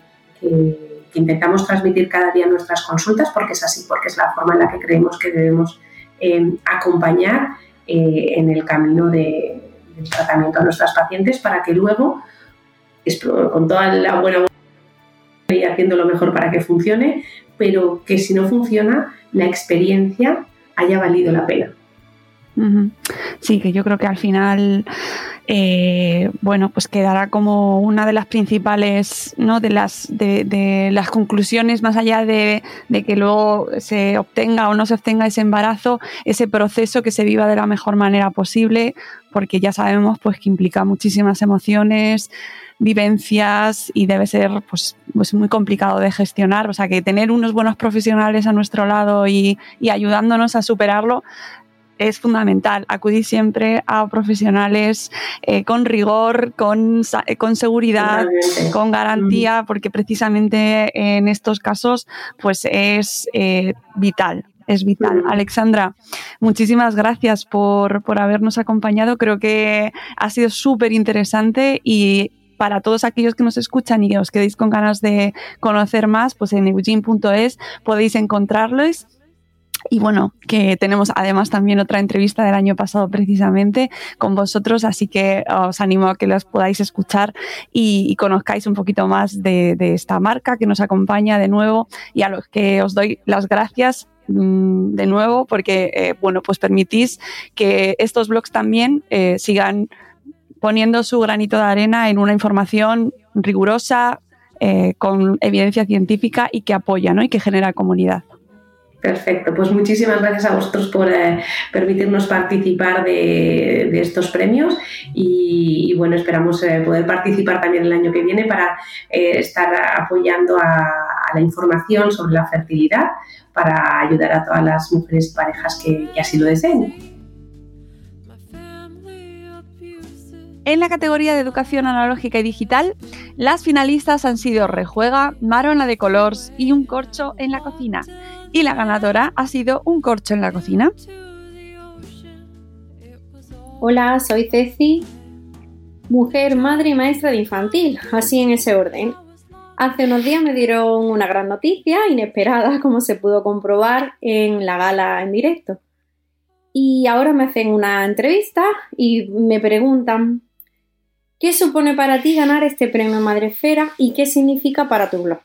intentamos transmitir cada día en nuestras consultas porque es así, porque es la forma en la que creemos que debemos acompañar en el camino de, del tratamiento a nuestras pacientes para que luego, con toda la buena y haciendo lo mejor para que funcione, pero que si no funciona, la experiencia haya valido la pena. Sí, que yo creo que al final, eh, bueno, pues quedará como una de las principales, ¿no? De las, de, las conclusiones, más allá de, de, que luego se obtenga o no se obtenga ese embarazo, ese proceso que se viva de la mejor manera posible, porque ya sabemos pues que implica muchísimas emociones, vivencias y debe ser pues, pues, muy complicado de gestionar. O sea que tener unos buenos profesionales a nuestro lado y, ayudándonos a superarlo es fundamental. Acudir siempre a profesionales eh, con rigor, con, eh, con seguridad, con garantía, porque precisamente en estos casos pues es eh, vital es vital. Alexandra, muchísimas gracias por, por, habernos acompañado. Creo que ha sido súper interesante y para todos aquellos que nos escuchan y os quedéis con ganas de conocer más, pues en eugene.es podéis encontrarlos. Y bueno, que tenemos además también otra entrevista del año pasado precisamente con vosotros, así que os animo a que las podáis escuchar y, conozcáis un poquito más de, esta marca que nos acompaña de nuevo y a los que os doy las gracias mm, de nuevo porque, eh, bueno, pues permitís que estos blogs también eh, sigan poniendo su granito de arena en una información rigurosa, eh, con evidencia científica y que apoya ¿no? y que genera comunidad. Perfecto, pues muchísimas gracias a vosotros por eh, permitirnos participar de, estos premios y, bueno, esperamos eh, poder participar también el año que viene para estar apoyando a, la información sobre la fertilidad para ayudar a todas las mujeres parejas que así lo deseen. En la categoría de educación analógica y digital, las finalistas han sido Rejuega, Marona de Colors y Un Corcho en la Cocina. Y la ganadora ha sido Un Corcho en la Cocina. Hola, soy Ceci, mujer, madre y maestra de infantil, así en ese orden. Hace unos días me dieron una gran noticia, inesperada, como se pudo comprobar en la gala en directo. Y ahora me hacen una entrevista y me preguntan ¿qué supone para ti ganar este premio Madresfera y qué significa para tu blog?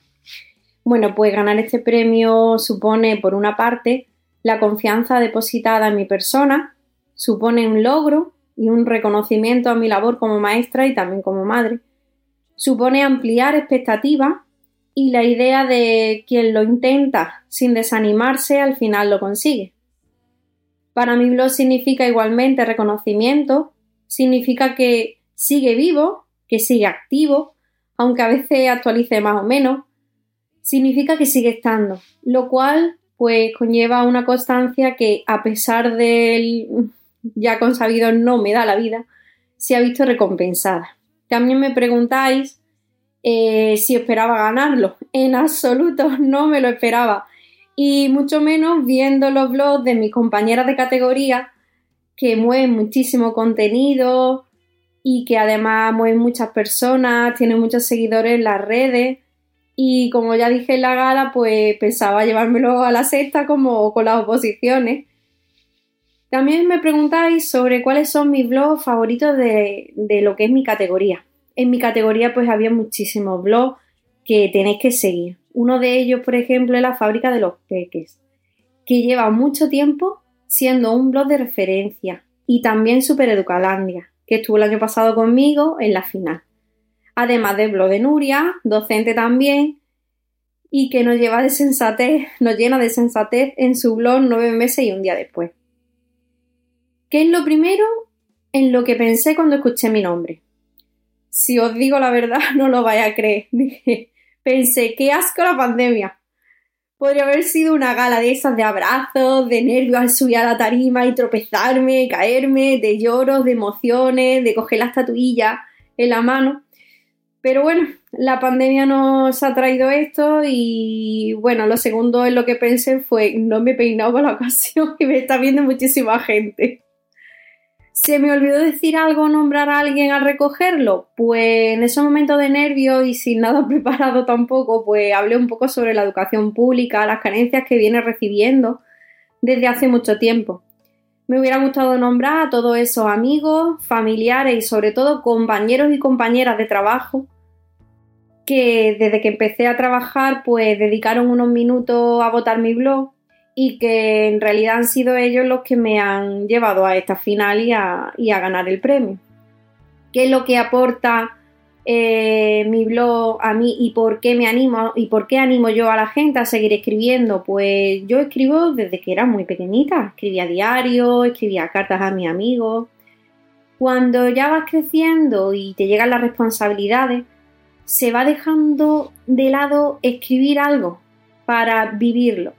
Bueno, pues ganar este premio supone, por una parte, la confianza depositada en mi persona, supone un logro y un reconocimiento a mi labor como maestra y también como madre. Supone ampliar expectativas y la idea de quien lo intenta sin desanimarse al final lo consigue. Para mi blog significa igualmente reconocimiento, significa que sigue vivo, que sigue activo, aunque a veces actualice más o menos, significa que sigue estando, lo cual pues conlleva una constancia que a pesar del ya consabido no me da la vida, se ha visto recompensada. También me preguntáis eh, si esperaba ganarlo. En absoluto no me lo esperaba. Y mucho menos viendo los blogs de mis compañeras de categoría que mueven muchísimo contenido y que además mueven muchas personas, tienen muchos seguidores en las redes. Y como ya dije en la gala, pues pensaba llevármelo a la sexta como con las oposiciones. También me preguntáis sobre cuáles son mis blogs favoritos de, lo que es mi categoría. En mi categoría pues había muchísimos blogs que tenéis que seguir. Uno de ellos, por ejemplo, es la fábrica de los peques, que lleva mucho tiempo siendo un blog de referencia y también Super Educalandia, que estuvo el año pasado conmigo en la final además del blog de Nuria, docente también, y que nos lleva de sensatez, nos llena de sensatez en su blog nueve meses y un día después. ¿Qué es lo primero en lo que pensé cuando escuché mi nombre? Si os digo la verdad, no lo vais a creer. pensé, qué asco la pandemia. Podría haber sido una gala de esas de abrazos, de nervios al subir a la tarima y tropezarme, caerme, de lloros, de emociones, de coger la estatuilla en la mano. Pero bueno, la pandemia nos ha traído esto y bueno, lo segundo en lo que pensé fue no me he peinado para la ocasión y me está viendo muchísima gente. ¿Se me olvidó decir algo o nombrar a alguien al recogerlo? Pues en ese momento de nervios y sin nada preparado tampoco, pues hablé un poco sobre la educación pública, las carencias que viene recibiendo desde hace mucho tiempo. Me hubiera gustado nombrar a todos esos amigos, familiares y sobre todo compañeros y compañeras de trabajo que desde que empecé a trabajar pues dedicaron unos minutos a votar mi blog y que en realidad han sido ellos los que me han llevado a esta final y a, ganar el premio. ¿Qué es lo que aporta eh, mi blog a mí y por qué me animo y por qué animo yo a la gente a seguir escribiendo? Pues yo escribo desde que era muy pequeñita, escribía diario, escribía cartas a mis amigos. Cuando ya vas creciendo y te llegan las responsabilidades, se va dejando de lado escribir algo para vivirlo.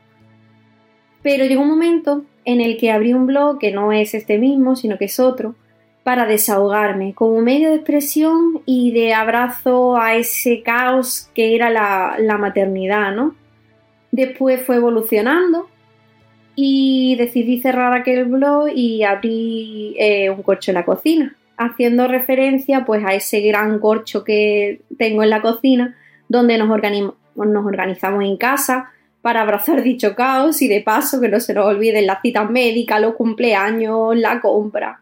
Pero llegó un momento en el que abrí un blog que no es este mismo, sino que es otro, para desahogarme, como medio de expresión y de abrazo a ese caos que era la, maternidad, ¿no? Después fue evolucionando y decidí cerrar aquel blog y abrí eh, un coche en la cocina haciendo referencia pues a ese gran corcho que tengo en la cocina donde nos, nos organizamos en casa para abrazar dicho caos y de paso que no se nos olviden las citas médicas, los cumpleaños, la compra.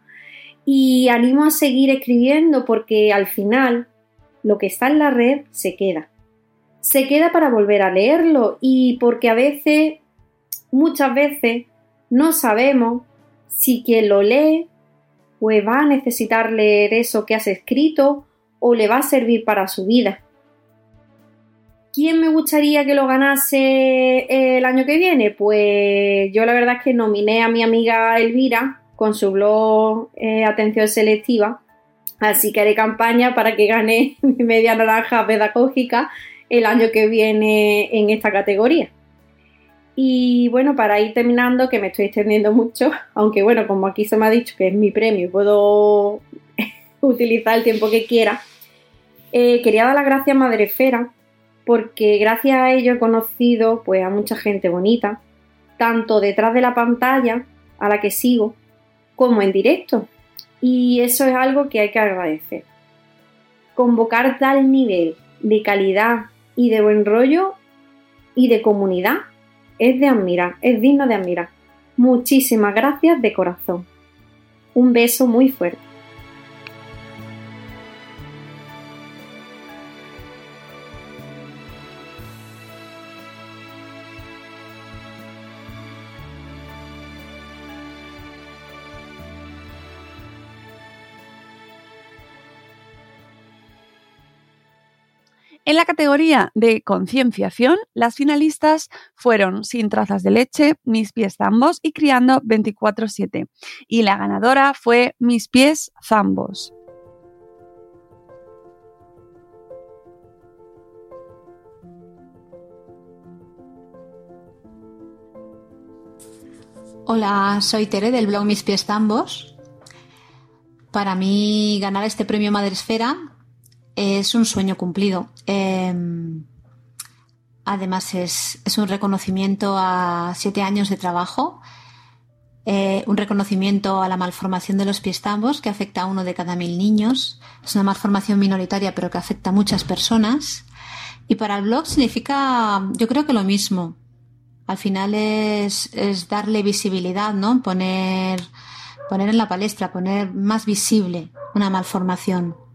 Y animo a seguir escribiendo porque al final lo que está en la red se queda. Se queda para volver a leerlo y porque a veces, muchas veces, no sabemos si quien lo lee pues va a necesitar leer eso que has escrito o le va a servir para su vida. ¿Quién me gustaría que lo ganase el año que viene? Pues yo la verdad es que nominé a mi amiga Elvira con su blog eh, Atención Selectiva, así que haré campaña para que gane mi media naranja pedagógica el año que viene en esta categoría. Y bueno, para ir terminando, que me estoy extendiendo mucho, aunque bueno, como aquí se me ha dicho que es mi premio y puedo utilizar el tiempo que quiera, eh, quería dar las gracias a Madrefera porque gracias a ello he conocido pues a mucha gente bonita, tanto detrás de la pantalla a la que sigo, como en directo. Y eso es algo que hay que agradecer. Convocar tal nivel de calidad y de buen rollo y de comunidad. Es de admirar, es digno de admirar. Muchísimas gracias de corazón. Un beso muy fuerte. En la categoría de concienciación, las finalistas fueron Sin trazas de leche, Mis pies zambos y Criando 24/7. Y la ganadora fue Mis pies zambos. Hola, soy Tere del blog Mis pies zambos. Para mí ganar este premio Madresfera es un sueño cumplido. Em, además, es, un reconocimiento a siete años de trabajo, eh, un reconocimiento a la malformación de los pies tambos que afecta a uno de cada mil niños. Es una malformación minoritaria, pero que afecta a muchas personas. Y para el blog significa, yo creo que lo mismo. Al final es, es darle visibilidad, ¿no? Poner, poner en la palestra, poner más visible una malformación.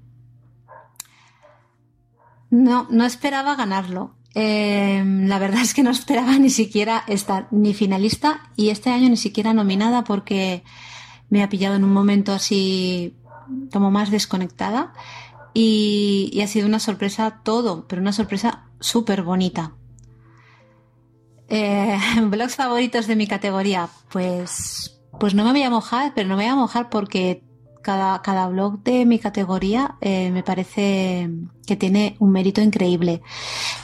No, no esperaba ganarlo. Em, la verdad es que no esperaba ni siquiera estar ni finalista y este año ni siquiera nominada porque me ha pillado en un momento así como más desconectada y, ha sido una sorpresa todo, pero una sorpresa súper bonita. Eh, blogs favoritos de mi categoría, pues, pues no me voy a mojar, pero no me voy a mojar porque cada, cada blog de mi categoría eh, me parece que tiene un mérito increíble.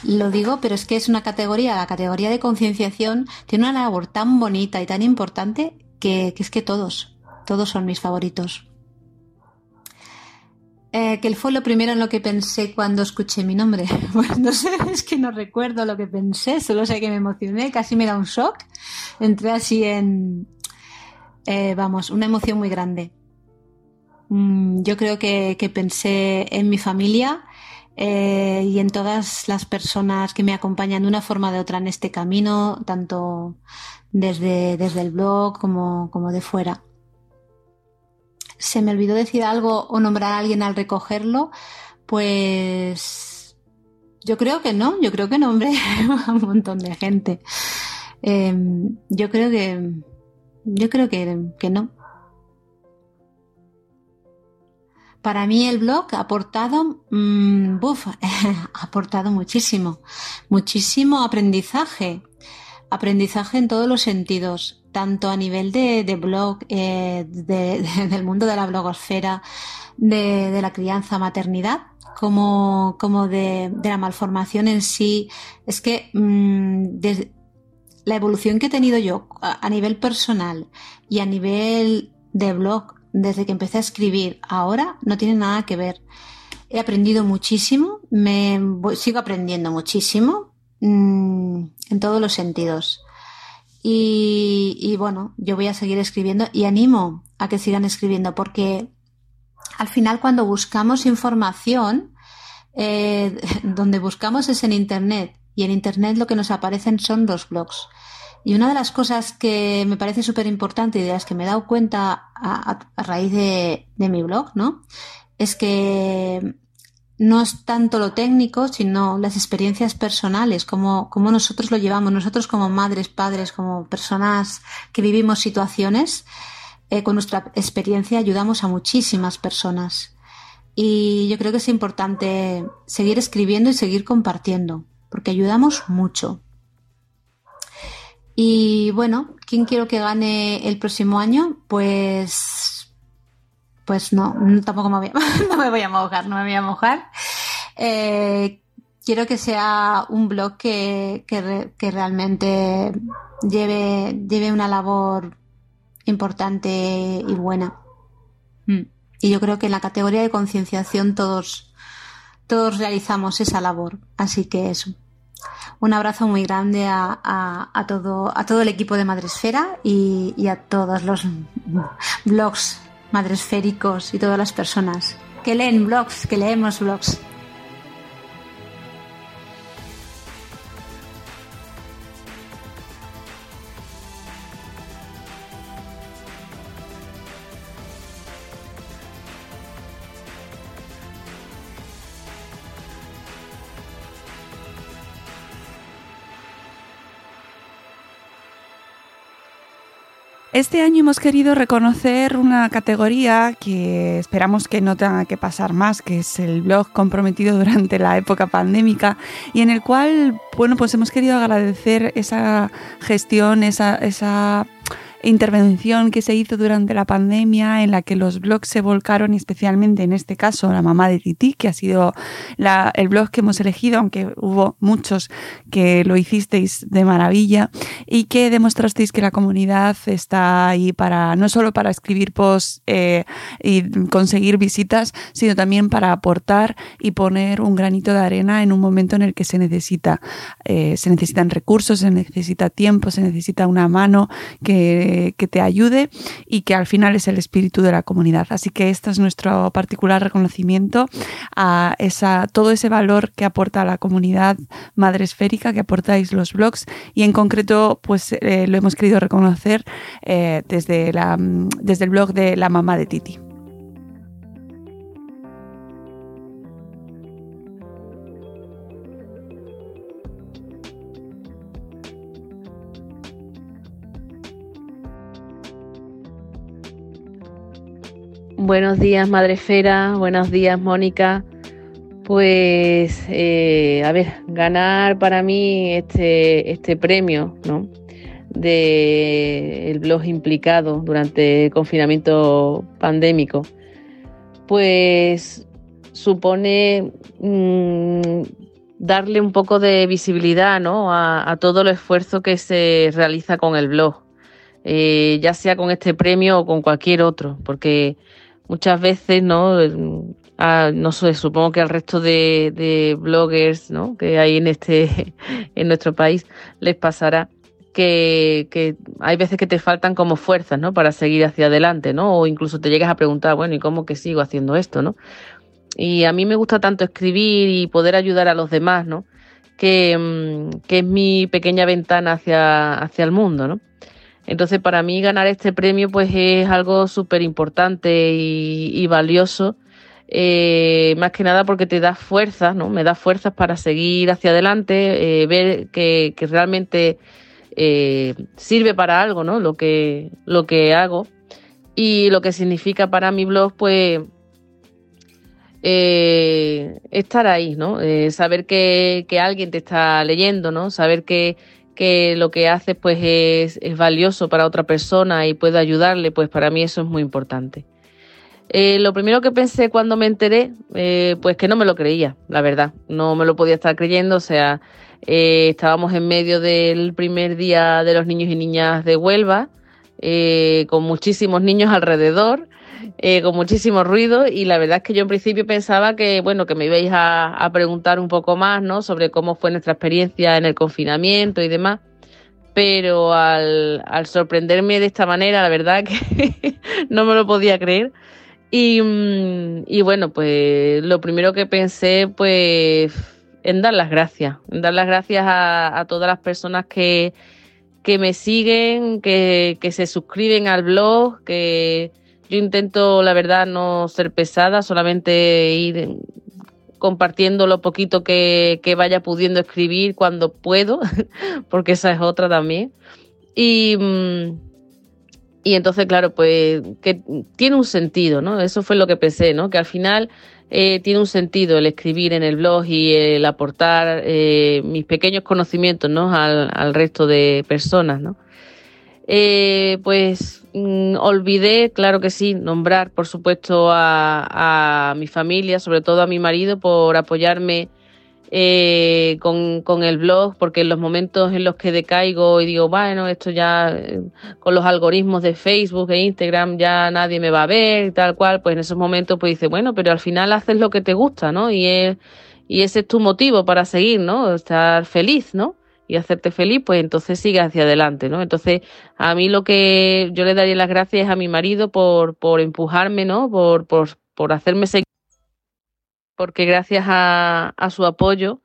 Lo digo, pero es que es una categoría, la categoría de concienciación, tiene una labor tan bonita y tan importante que, es que todos, todos son mis favoritos. Eh, que fue lo primero en lo que pensé cuando escuché mi nombre. Pues no sé, es que no recuerdo lo que pensé, solo sé que me emocioné, casi me da un shock. Entré así en, eh, vamos, una emoción muy grande. Mm, yo creo que, pensé en mi familia eh, y en todas las personas que me acompañan de una forma o de otra en este camino, tanto desde, desde el blog como, como de fuera. ¿Se me olvidó decir algo o nombrar a alguien al recogerlo? Pues yo creo que no, yo creo que nombré a un montón de gente. Em, yo creo que yo creo que no. Para mí el blog ha aportado, mm, ha aportado muchísimo, muchísimo aprendizaje, aprendizaje en todos los sentidos, tanto a nivel de, blog, eh, del mundo de la blogosfera, de, la crianza, maternidad, como, como de, la malformación en sí. Es que mm, la evolución que he tenido yo a nivel personal y a nivel de blog desde que empecé a escribir ahora no tiene nada que ver. He aprendido muchísimo, me sigo aprendiendo muchísimo mm, en todos los sentidos. Y, bueno, yo voy a seguir escribiendo y animo a que sigan escribiendo porque al final cuando buscamos información, eh, donde buscamos es en Internet y en Internet lo que nos aparecen son los blogs. Y una de las cosas que me parece súper importante y de las que me he dado cuenta a, raíz de, mi blog, ¿no? Es que no es tanto lo técnico, sino las experiencias personales, como, nosotros lo llevamos, nosotros como madres, padres, como personas que vivimos situaciones, eh, con nuestra experiencia ayudamos a muchísimas personas. Y yo creo que es importante seguir escribiendo y seguir compartiendo, porque ayudamos mucho. Y bueno, ¿quién quiero que gane el próximo año? Pues, pues no, tampoco me voy a, no me voy a mojar, no me voy a mojar. Eh, quiero que sea un blog que, que, realmente lleve, lleve una labor importante y buena. Mm. Y yo creo que en la categoría de concienciación todos, todos realizamos esa labor. Así que eso un abrazo muy grande a, todo, a todo el equipo de Madresfera y, y a todos los blogs madresféricos y todas las personas que leen blogs, que leemos blogs. Este año hemos querido reconocer una categoría que esperamos que no tenga que pasar más, que es el blog comprometido durante la época pandémica y en el cual, bueno, pues hemos querido agradecer esa gestión, esa, esa intervención que se hizo durante la pandemia en la que los blogs se volcaron especialmente en este caso la mamá de Titi, que ha sido el blog que hemos elegido, aunque hubo muchos que lo hicisteis de maravilla y que demostrasteis que la comunidad está ahí para no solo para escribir posts eh, y conseguir visitas, sino también para aportar y poner un granito de arena en un momento en el que se necesita. Eh, se necesitan recursos, se necesita tiempo, se necesita una mano que que, te ayude y que al final es el espíritu de la comunidad. Así que este es nuestro particular reconocimiento a esa, todo ese valor que aporta la comunidad madre esférica, que aportáis los blogs y en concreto pues eh, lo hemos querido reconocer eh, desde, la, desde el blog de la mamá de Titi. Buenos días, Madre Fera. Buenos días, Mónica. Pues, eh, a ver, ganar para mí este, este premio, ¿no? De blog implicado durante el confinamiento pandémico, pues supone mm, darle un poco de visibilidad ¿no? a, todo el esfuerzo que se realiza con el blog, eh, ya sea con este premio o con cualquier otro, porque muchas veces, ¿no? no sé, supongo que al resto de, bloggers ¿no? que hay en este en nuestro país les pasará que, que, hay veces que te faltan como fuerzas ¿no? para seguir hacia adelante, ¿no? O incluso te llegas a preguntar, bueno, ¿y cómo que sigo haciendo esto? ¿no? Y a mí me gusta tanto escribir y poder ayudar a los demás, ¿no? Que, mm, que es mi pequeña ventana hacia, hacia el mundo, ¿no? Entonces, para mí ganar este premio pues es algo súper importante y, valioso, eh, más que nada porque te da fuerzas, ¿no? Me da fuerzas para seguir hacia adelante, eh, ver que, realmente eh, sirve para algo, ¿no? Lo que, lo que hago y lo que significa para mi blog, pues estar ahí, ¿no? saber que, que, alguien te está leyendo, ¿no? Saber que, que lo que haces pues es, valioso para otra persona y puede ayudarle, pues para mí eso es muy importante. Eh, lo primero que pensé cuando me enteré, eh, pues que no me lo creía, la verdad, no me lo podía estar creyendo, o sea, eh, estábamos en medio del primer día de los niños y niñas de Huelva, con muchísimos niños alrededor, eh, con muchísimo ruido y la verdad es que yo en principio pensaba que, bueno, que me ibais a, preguntar un poco más, ¿no? Sobre cómo fue nuestra experiencia en el confinamiento y demás. Pero al, sorprenderme de esta manera, la verdad que no me lo podía creer. Y, mm, y, bueno, pues lo primero que pensé, pues, en dar las gracias. En dar las gracias a, todas las personas que, que me siguen, que, que se suscriben al blog, que, yo intento, la verdad, no ser pesada, solamente ir compartiendo lo poquito que, vaya pudiendo escribir cuando puedo, porque esa es otra también. Y, mm, y entonces, claro, pues que tiene un sentido, ¿no? Eso fue lo que pensé, ¿no? Que al final eh, tiene un sentido el escribir en el blog y el aportar eh, mis pequeños conocimientos, ¿no? Al, al resto de personas, ¿no? Eh, pues mm, olvidé, claro que sí, nombrar, por supuesto, a, mi familia, sobre todo a mi marido, por apoyarme eh, con, el blog, porque en los momentos en los que decaigo y digo, bueno, esto ya eh, con los algoritmos de Facebook e Instagram ya nadie me va a ver y tal cual, pues en esos momentos pues dice, bueno, pero al final haces lo que te gusta, ¿no? Y, y ese es tu motivo para seguir, ¿no? Estar feliz, ¿no? Y hacerte feliz, pues entonces sigue hacia adelante, ¿no? Entonces, a mí lo que yo le daría las gracias a mi marido por, por empujarme, ¿no? Por, por, por hacerme seguir, porque gracias a, a su apoyo,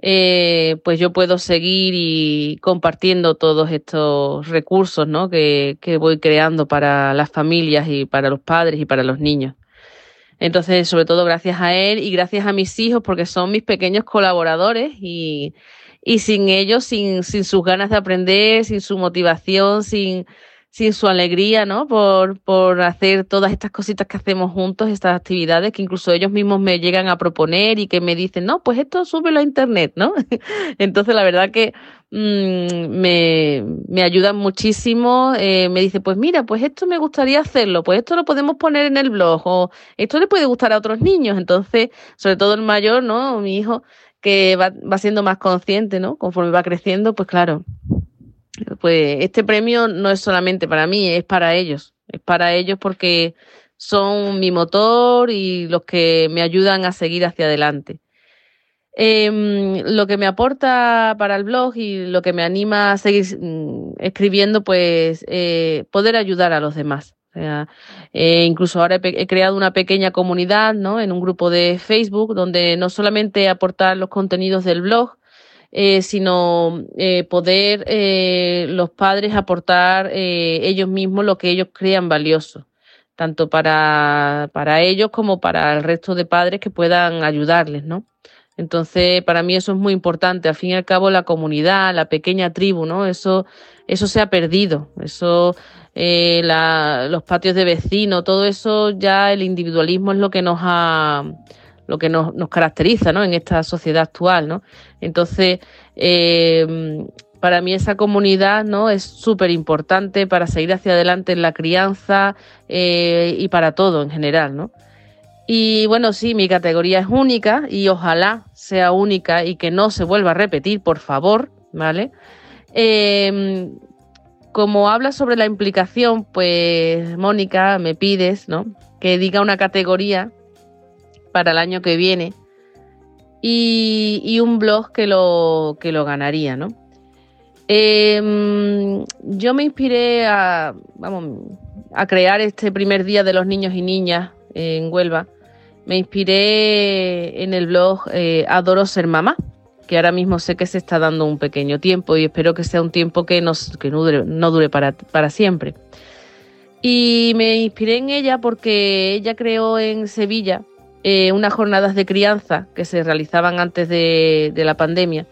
eh, pues yo puedo seguir y compartiendo todos estos recursos, ¿no? Que, que voy creando para las familias y para los padres y para los niños. Entonces, sobre todo gracias a él y gracias a mis hijos, porque son mis pequeños colaboradores y, y sin ellos, sin, sin sus ganas de aprender, sin su motivación, sin, sin su alegría, ¿no? Por, por hacer todas estas cositas que hacemos juntos, estas actividades que incluso ellos mismos me llegan a proponer y que me dicen, no, pues esto súbelo a internet, ¿no? Entonces, la verdad que mmm, me, me ayudan muchísimo. Eh, me dice, pues mira, pues esto me gustaría hacerlo, pues esto lo podemos poner en el blog o esto le puede gustar a otros niños. Entonces, sobre todo el mayor, ¿no? Mi hijo que va, va siendo más consciente, ¿no? Conforme va creciendo, pues claro, pues este premio no es solamente para mí, es para ellos. Es para ellos porque son mi motor y los que me ayudan a seguir hacia adelante. Eh, lo que me aporta para el blog y lo que me anima a seguir mm, escribiendo, pues eh, poder ayudar a los demás. Eh, incluso ahora he, creado una pequeña comunidad ¿no? en un grupo de Facebook donde no solamente aportar los contenidos del blog, eh, sino eh, poder los padres aportar ellos mismos lo que ellos crean valioso, tanto para, para ellos como para el resto de padres que puedan ayudarles, ¿no? Entonces, para mí eso es muy importante. Al fin y al cabo, la comunidad, la pequeña tribu, ¿no? Eso, eso se ha perdido. Eso, eh, los patios de vecinos, todo eso ya el individualismo es lo que nos ha, lo que nos, nos caracteriza ¿no? en esta sociedad actual. ¿no? Entonces, eh, para mí esa comunidad ¿no? es súper importante para seguir hacia adelante en la crianza eh, y para todo en general. ¿no? Y bueno, sí, mi categoría es única y ojalá sea única y que no se vuelva a repetir, por favor, ¿vale? Como habla sobre la implicación, pues Mónica, me pides, ¿no? Que diga una categoría para el año que viene y, un blog que lo, que lo ganaría, ¿no? Eh, yo me inspiré a, vamos, a crear este primer día de los niños y niñas en Huelva. Me inspiré en el blog eh, Adoro ser mamá, que ahora mismo sé que se está dando un pequeño tiempo y espero que sea un tiempo que, nos, que no dure, no dure para, para siempre. Y me inspiré en ella porque ella creó en Sevilla eh, unas jornadas de crianza que se realizaban antes de, la pandemia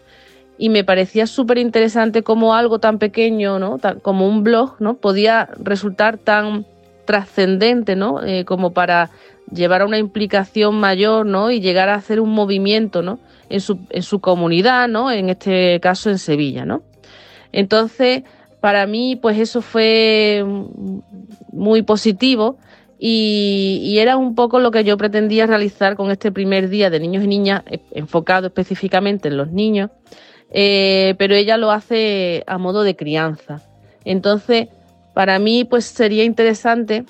y me parecía súper interesante cómo algo tan pequeño, ¿no? Como un blog, ¿no? Podía resultar tan trascendente, ¿no? Eh, como para llevar a una implicación mayor, ¿no? Y llegar a hacer un movimiento, ¿no? En su, en su comunidad, ¿no? En este caso en Sevilla, ¿no? Entonces, para mí, pues eso fue muy positivo y, era un poco lo que yo pretendía realizar con este primer día de niños y niñas, eh, enfocado específicamente en los niños, eh, pero ella lo hace a modo de crianza. Entonces, para mí, pues sería interesante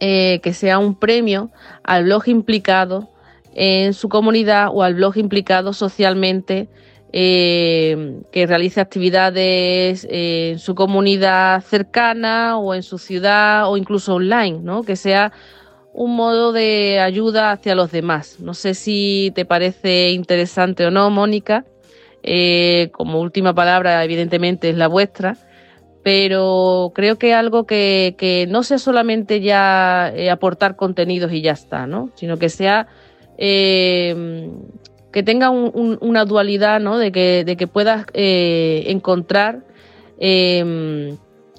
eh, que sea un premio al blog implicado en su comunidad o al blog implicado socialmente eh, que realice actividades en su comunidad cercana o en su ciudad o incluso online, ¿no? Que sea un modo de ayuda hacia los demás. No sé si te parece interesante o no, Mónica. Eh, como última palabra, evidentemente, es la vuestra. Pero creo que algo que, que no sea solamente ya eh, aportar contenidos y ya está, ¿no? Sino que sea eh, que tenga un, un, una dualidad, ¿no? De que, de que puedas eh, encontrar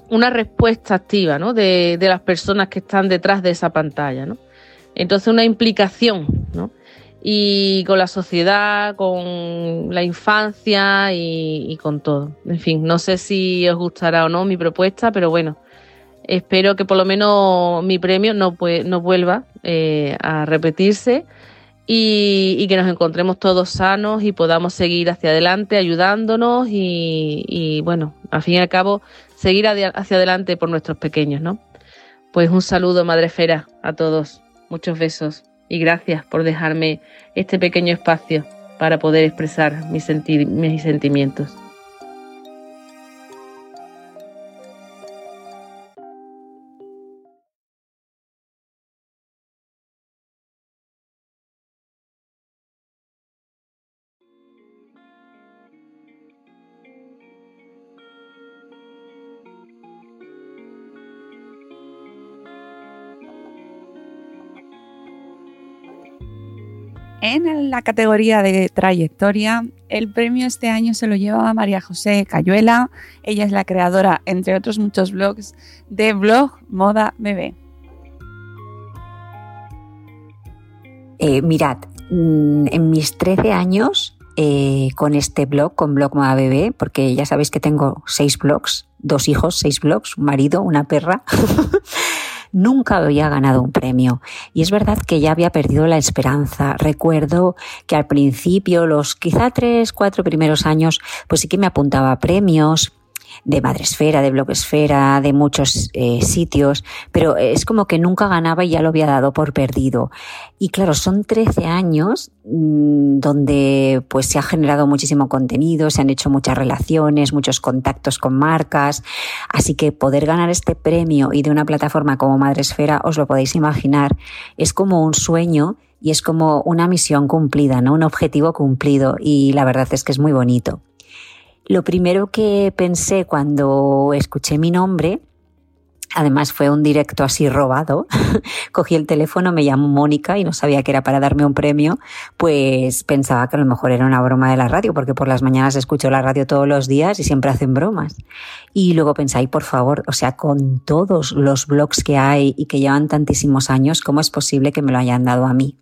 una respuesta activa, ¿no? De, de, las personas que están detrás de esa pantalla, ¿no? Entonces una implicación, ¿no? Y con la sociedad, con la infancia y, con todo. En fin, no sé si os gustará o no mi propuesta, pero bueno, espero que por lo menos mi premio no, no vuelva eh, a repetirse y, y, que nos encontremos todos sanos y podamos seguir hacia adelante ayudándonos y, y bueno, al fin y al cabo, seguir hacia adelante por nuestros pequeños, ¿no? Pues un saludo, Madre Fera, a todos. Muchos besos y gracias por dejarme este pequeño espacio para poder expresar mis, sentimientos. La categoría de trayectoria, el premio este año se lo lleva María José Cayuela. Ella es la creadora, entre otros muchos blogs, de blog Moda Bebé. Eh, mirad, mm, en mis 13 años eh, con este blog, con Blog Moda Bebé, porque ya sabéis que tengo seis blogs, dos hijos, seis blogs, un marido, una perra. nunca había ganado un premio. Y es verdad que ya había perdido la esperanza. Recuerdo que al principio, los quizá tres, cuatro primeros años, pues sí que me apuntaba a premios, de Madresfera, de Blogesfera, de muchos eh, sitios, pero es como que nunca ganaba y ya lo había dado por perdido. Y claro, son 13 años mmm, donde pues se ha generado muchísimo contenido, se han hecho muchas relaciones, muchos contactos con marcas, así que poder ganar este premio y de una plataforma como Madresfera, os lo podéis imaginar, es como un sueño y es como una misión cumplida, ¿no? Un objetivo cumplido y la verdad es que es muy bonito. Lo primero que pensé cuando escuché mi nombre, además fue un directo así robado, cogí el teléfono, me llamó Mónica y no sabía que era para darme un premio, pues pensaba que a lo mejor era una broma de la radio, porque por las mañanas escucho la radio todos los días y siempre hacen bromas. Y luego pensé, por favor, o sea, con todos los blogs que hay y que llevan tantísimos años, ¿cómo es posible que me lo hayan dado a mí?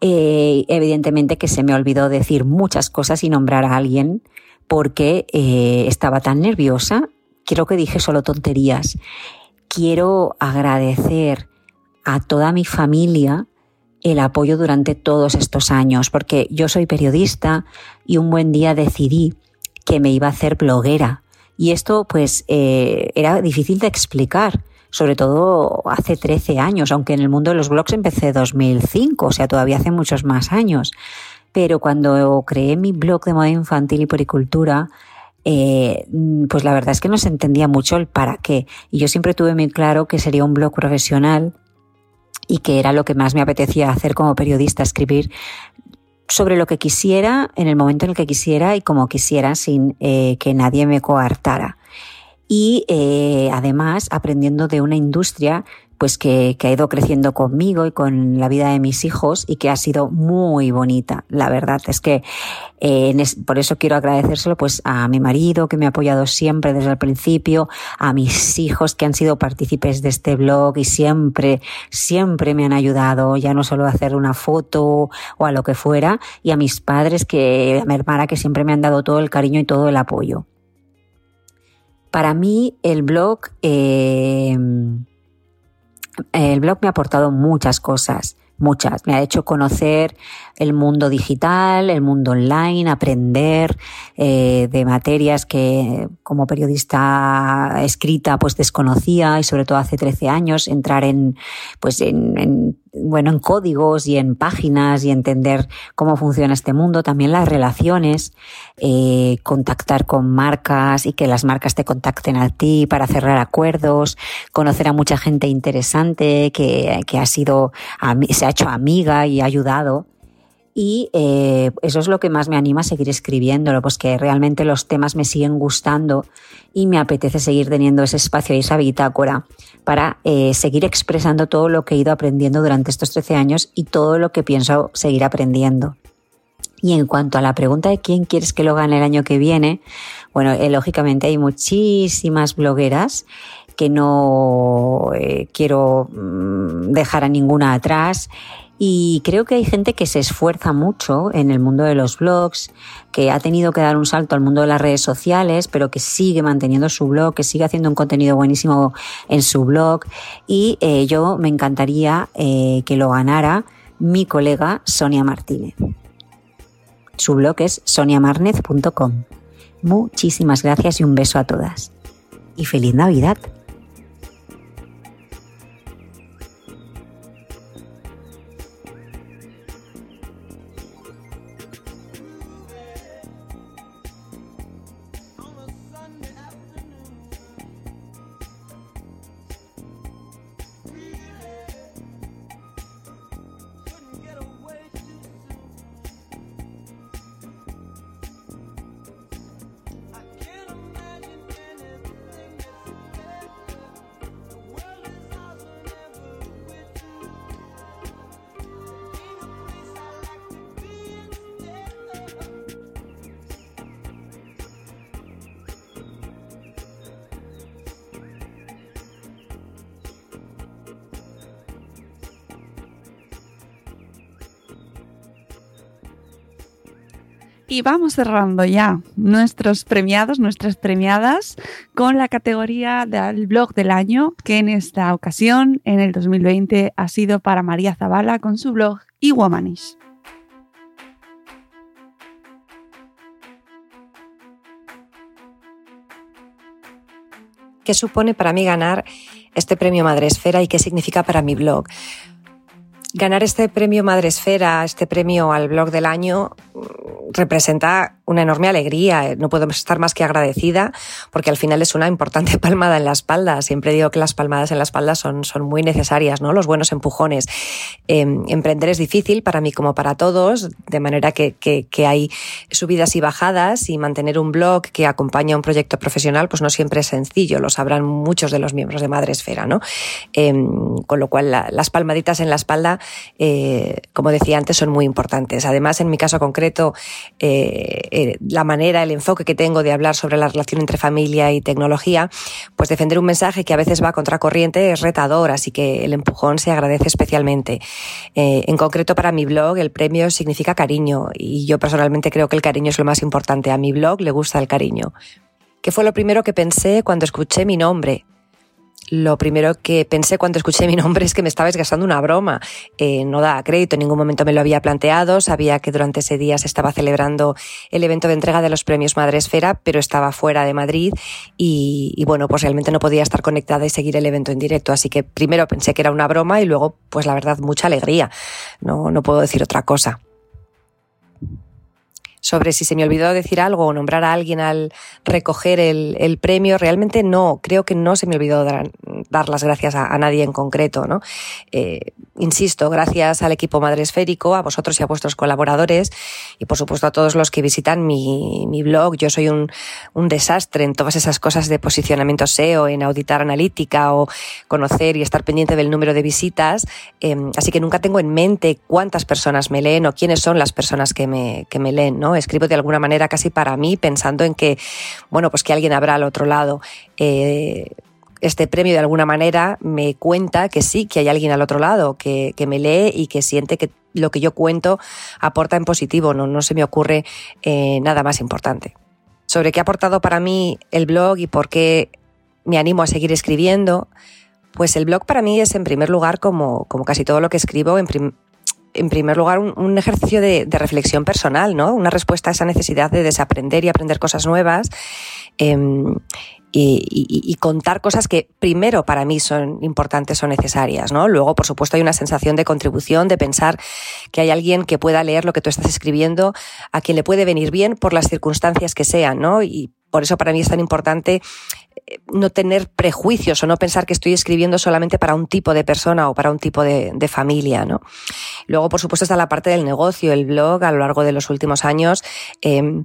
Eh, evidentemente que se me olvidó decir muchas cosas y nombrar a alguien porque eh, estaba tan nerviosa, creo que dije solo tonterías. Quiero agradecer a toda mi familia el apoyo durante todos estos años, porque yo soy periodista y un buen día decidí que me iba a hacer bloguera. Y esto pues eh, era difícil de explicar, sobre todo hace 13 años, aunque en el mundo de los blogs empecé 2005, o sea, todavía hace muchos más años pero cuando creé mi blog de moda infantil y poricultura, eh, pues la verdad es que no se entendía mucho el para qué. Y yo siempre tuve muy claro que sería un blog profesional y que era lo que más me apetecía hacer como periodista, escribir sobre lo que quisiera, en el momento en el que quisiera y como quisiera, sin eh, que nadie me coartara. Y eh, además aprendiendo de una industria pues que, ha ido creciendo conmigo y con la vida de mis hijos y que ha sido muy bonita. La verdad es que eh, por eso quiero agradecérselo pues a mi marido que me ha apoyado siempre desde el principio, a mis hijos que han sido partícipes de este blog y siempre, siempre me han ayudado, ya no solo a hacer una foto o a lo que fuera, y a mis padres que, a mi hermana que siempre me han dado todo el cariño y todo el apoyo. Para mí el blog eh, el blog me ha aportado muchas cosas, muchas. Me ha hecho conocer el mundo digital, el mundo online, aprender eh, de materias que como periodista escrita pues desconocía y sobre todo hace 13 años entrar en pues en, bueno en códigos y en páginas y entender cómo funciona este mundo, también las relaciones, eh, contactar con marcas y que las marcas te contacten a ti para cerrar acuerdos, conocer a mucha gente interesante que, que ha sido se ha hecho amiga y ha ayudado y eh, eso es lo que más me anima a seguir escribiéndolo, pues que realmente los temas me siguen gustando y me apetece seguir teniendo ese espacio y esa bitácora para eh, seguir expresando todo lo que he ido aprendiendo durante estos 13 años y todo lo que pienso seguir aprendiendo. Y en cuanto a la pregunta de quién quieres que lo gane el año que viene, bueno, eh, lógicamente hay muchísimas blogueras que no quiero mm, dejar a ninguna atrás y creo que hay gente que se esfuerza mucho en el mundo de los blogs, que ha tenido que dar un salto al mundo de las redes sociales, pero que sigue manteniendo su blog, que sigue haciendo un contenido buenísimo en su blog. Y eh, yo me encantaría eh, que lo ganara mi colega Sonia Martínez. Su blog es soniamarnez.com. Muchísimas gracias y un beso a todas. Y feliz Navidad. Y vamos cerrando ya nuestros premiados, nuestras premiadas, con la categoría del blog del año, que en esta ocasión, en el 2020, ha sido para María Zavala con su blog eWomanish. ¿Qué supone para mí ganar este premio Madresfera y qué significa para mi blog? Ganar este premio Madresfera, este premio al blog del año, representa una enorme alegría. No puedo estar más que agradecida porque al final es una importante palmada en la espalda. Siempre digo que las palmadas en la espalda son, son muy necesarias, ¿no? Los buenos empujones. Em, emprender es difícil para mí como para todos, de manera que, que, hay subidas y bajadas y mantener un blog que acompaña un proyecto profesional pues no siempre es sencillo. Lo sabrán muchos de los miembros de Madre Esfera, ¿no? Em, con lo cual las palmaditas en la espalda, eh, como decía antes, son muy importantes. Además, en mi caso concreto, eh, eh, la manera, el enfoque que tengo de hablar sobre la relación entre familia y tecnología, pues defender un mensaje que a veces va a contracorriente es retador, así que el empujón se agradece especialmente. Eh, en concreto para mi blog, el premio significa cariño y yo personalmente creo que el cariño es lo más importante. A mi blog le gusta el cariño. ¿Qué fue lo primero que pensé cuando escuché mi nombre? Lo primero que pensé cuando escuché mi nombre es que me estaba gastando una broma. Eh, no da crédito, en ningún momento me lo había planteado. Sabía que durante ese día se estaba celebrando el evento de entrega de los premios Madre Esfera, pero estaba fuera de Madrid y, y, bueno, pues realmente no podía estar conectada y seguir el evento en directo. Así que primero pensé que era una broma y luego, pues la verdad, mucha alegría. No, no puedo decir otra cosa sobre si se me olvidó decir algo o nombrar a alguien al recoger el, premio. Realmente no, creo que no se me olvidó dar, las gracias a, nadie en concreto. ¿no? Eh, insisto, gracias al equipo Madre Esférico, a vosotros y a vuestros colaboradores y por supuesto a todos los que visitan mi, blog. Yo soy un, desastre en todas esas cosas de posicionamiento SEO, en auditar analítica o conocer y estar pendiente del número de visitas. Em, así que nunca tengo en mente cuántas personas me leen o quiénes son las personas que me, que me leen. ¿no? Escribo de alguna manera casi para mí, pensando en que, bueno, pues que alguien habrá al otro lado. Eh, este premio de alguna manera me cuenta que sí, que hay alguien al otro lado, que, me lee y que siente que lo que yo cuento aporta en positivo, no, no se me ocurre eh, nada más importante. Sobre qué ha aportado para mí el blog y por qué me animo a seguir escribiendo, pues el blog para mí es en primer lugar, como, como casi todo lo que escribo, en, en primer lugar, un, ejercicio de, reflexión personal, ¿no? Una respuesta a esa necesidad de desaprender y aprender cosas nuevas. Em, y, contar cosas que primero para mí son importantes o necesarias, ¿no? Luego, por supuesto, hay una sensación de contribución, de pensar que hay alguien que pueda leer lo que tú estás escribiendo, a quien le puede venir bien por las circunstancias que sean, ¿no? Y por eso para mí es tan importante no tener prejuicios o no pensar que estoy escribiendo solamente para un tipo de persona o para un tipo de, familia, ¿no? Luego, por supuesto, está la parte del negocio, el blog a lo largo de los últimos años. Eh,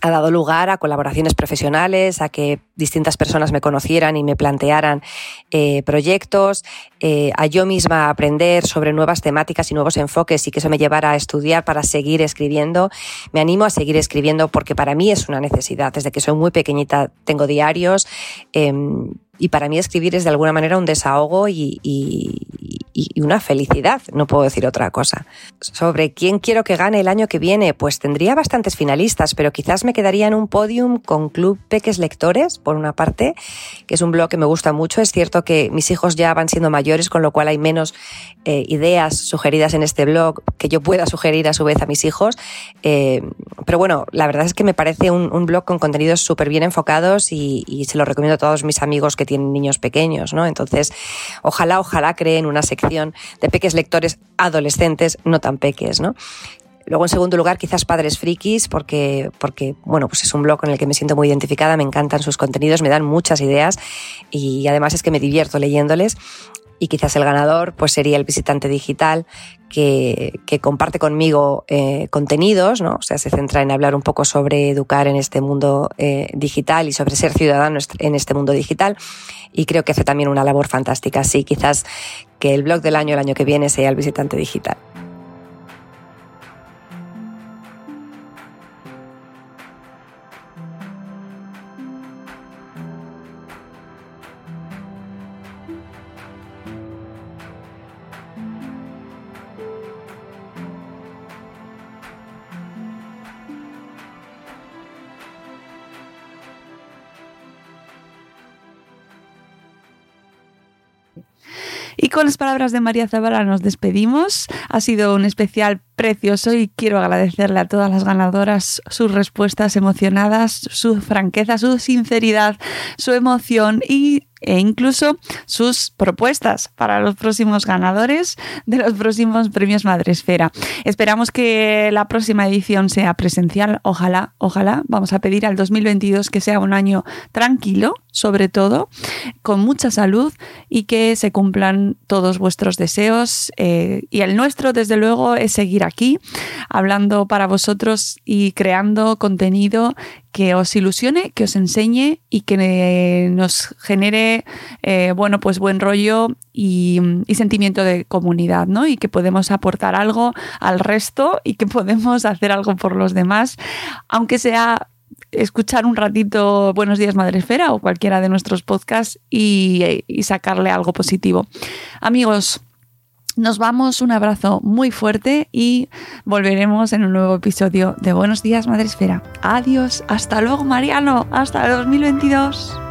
ha dado lugar a colaboraciones profesionales, a que distintas personas me conocieran y me plantearan eh, proyectos, eh, a yo misma aprender sobre nuevas temáticas y nuevos enfoques y que eso me llevara a estudiar para seguir escribiendo. Me animo a seguir escribiendo porque para mí es una necesidad. Desde que soy muy pequeñita tengo diarios. Em, y para mí escribir es de alguna manera un desahogo y, una felicidad, no puedo decir otra cosa. Sobre quién quiero que gane el año que viene, pues tendría bastantes finalistas, pero quizás me quedaría en un podium con Club Peques Lectores, por una parte, que es un blog que me gusta mucho. Es cierto que mis hijos ya van siendo mayores, con lo cual hay menos eh, ideas sugeridas en este blog que yo pueda sugerir a su vez a mis hijos. Eh, pero bueno, la verdad es que me parece un, un blog con contenidos súper bien enfocados y, y se lo recomiendo a todos mis amigos que tienen niños pequeños, ¿no? Entonces, ojalá, ojalá creen una sección de peques lectores adolescentes, no tan peques, ¿no? Luego, en segundo lugar, quizás Padres Frikis, porque, porque, bueno, pues es un blog con el que me siento muy identificada, me encantan sus contenidos, me dan muchas ideas y además es que me divierto leyéndoles y quizás el ganador pues sería el visitante digital que, que comparte conmigo eh, contenidos, ¿no? o sea, se centra en hablar un poco sobre educar en este mundo eh, digital y sobre ser ciudadano en este mundo digital y creo que hace también una labor fantástica. Sí, quizás que el blog del año el año que viene sea el visitante digital. Y con las palabras de María Zabala nos despedimos. Ha sido un especial precioso y quiero agradecerle a todas las ganadoras sus respuestas emocionadas, su franqueza, su sinceridad, su emoción y e incluso sus propuestas para los próximos ganadores de los próximos premios Madresfera. Esperamos que la próxima edición sea presencial, ojalá, ojalá. Vamos a pedir al 2022 que sea un año tranquilo, sobre todo, con mucha salud y que se cumplan todos vuestros deseos. Eh, y el nuestro, desde luego, es seguir aquí, hablando para vosotros y creando contenido que os ilusione, que os enseñe y que nos genere, eh, bueno, pues buen rollo y, y, sentimiento de comunidad, ¿no? Y que podemos aportar algo al resto y que podemos hacer algo por los demás, aunque sea escuchar un ratito Buenos días Madresfera o cualquiera de nuestros podcasts y, sacarle algo positivo. Amigos, nos vamos, un abrazo muy fuerte y volveremos en un nuevo episodio de Buenos días Madresfera. Adiós, hasta luego Mariano, hasta el 2022.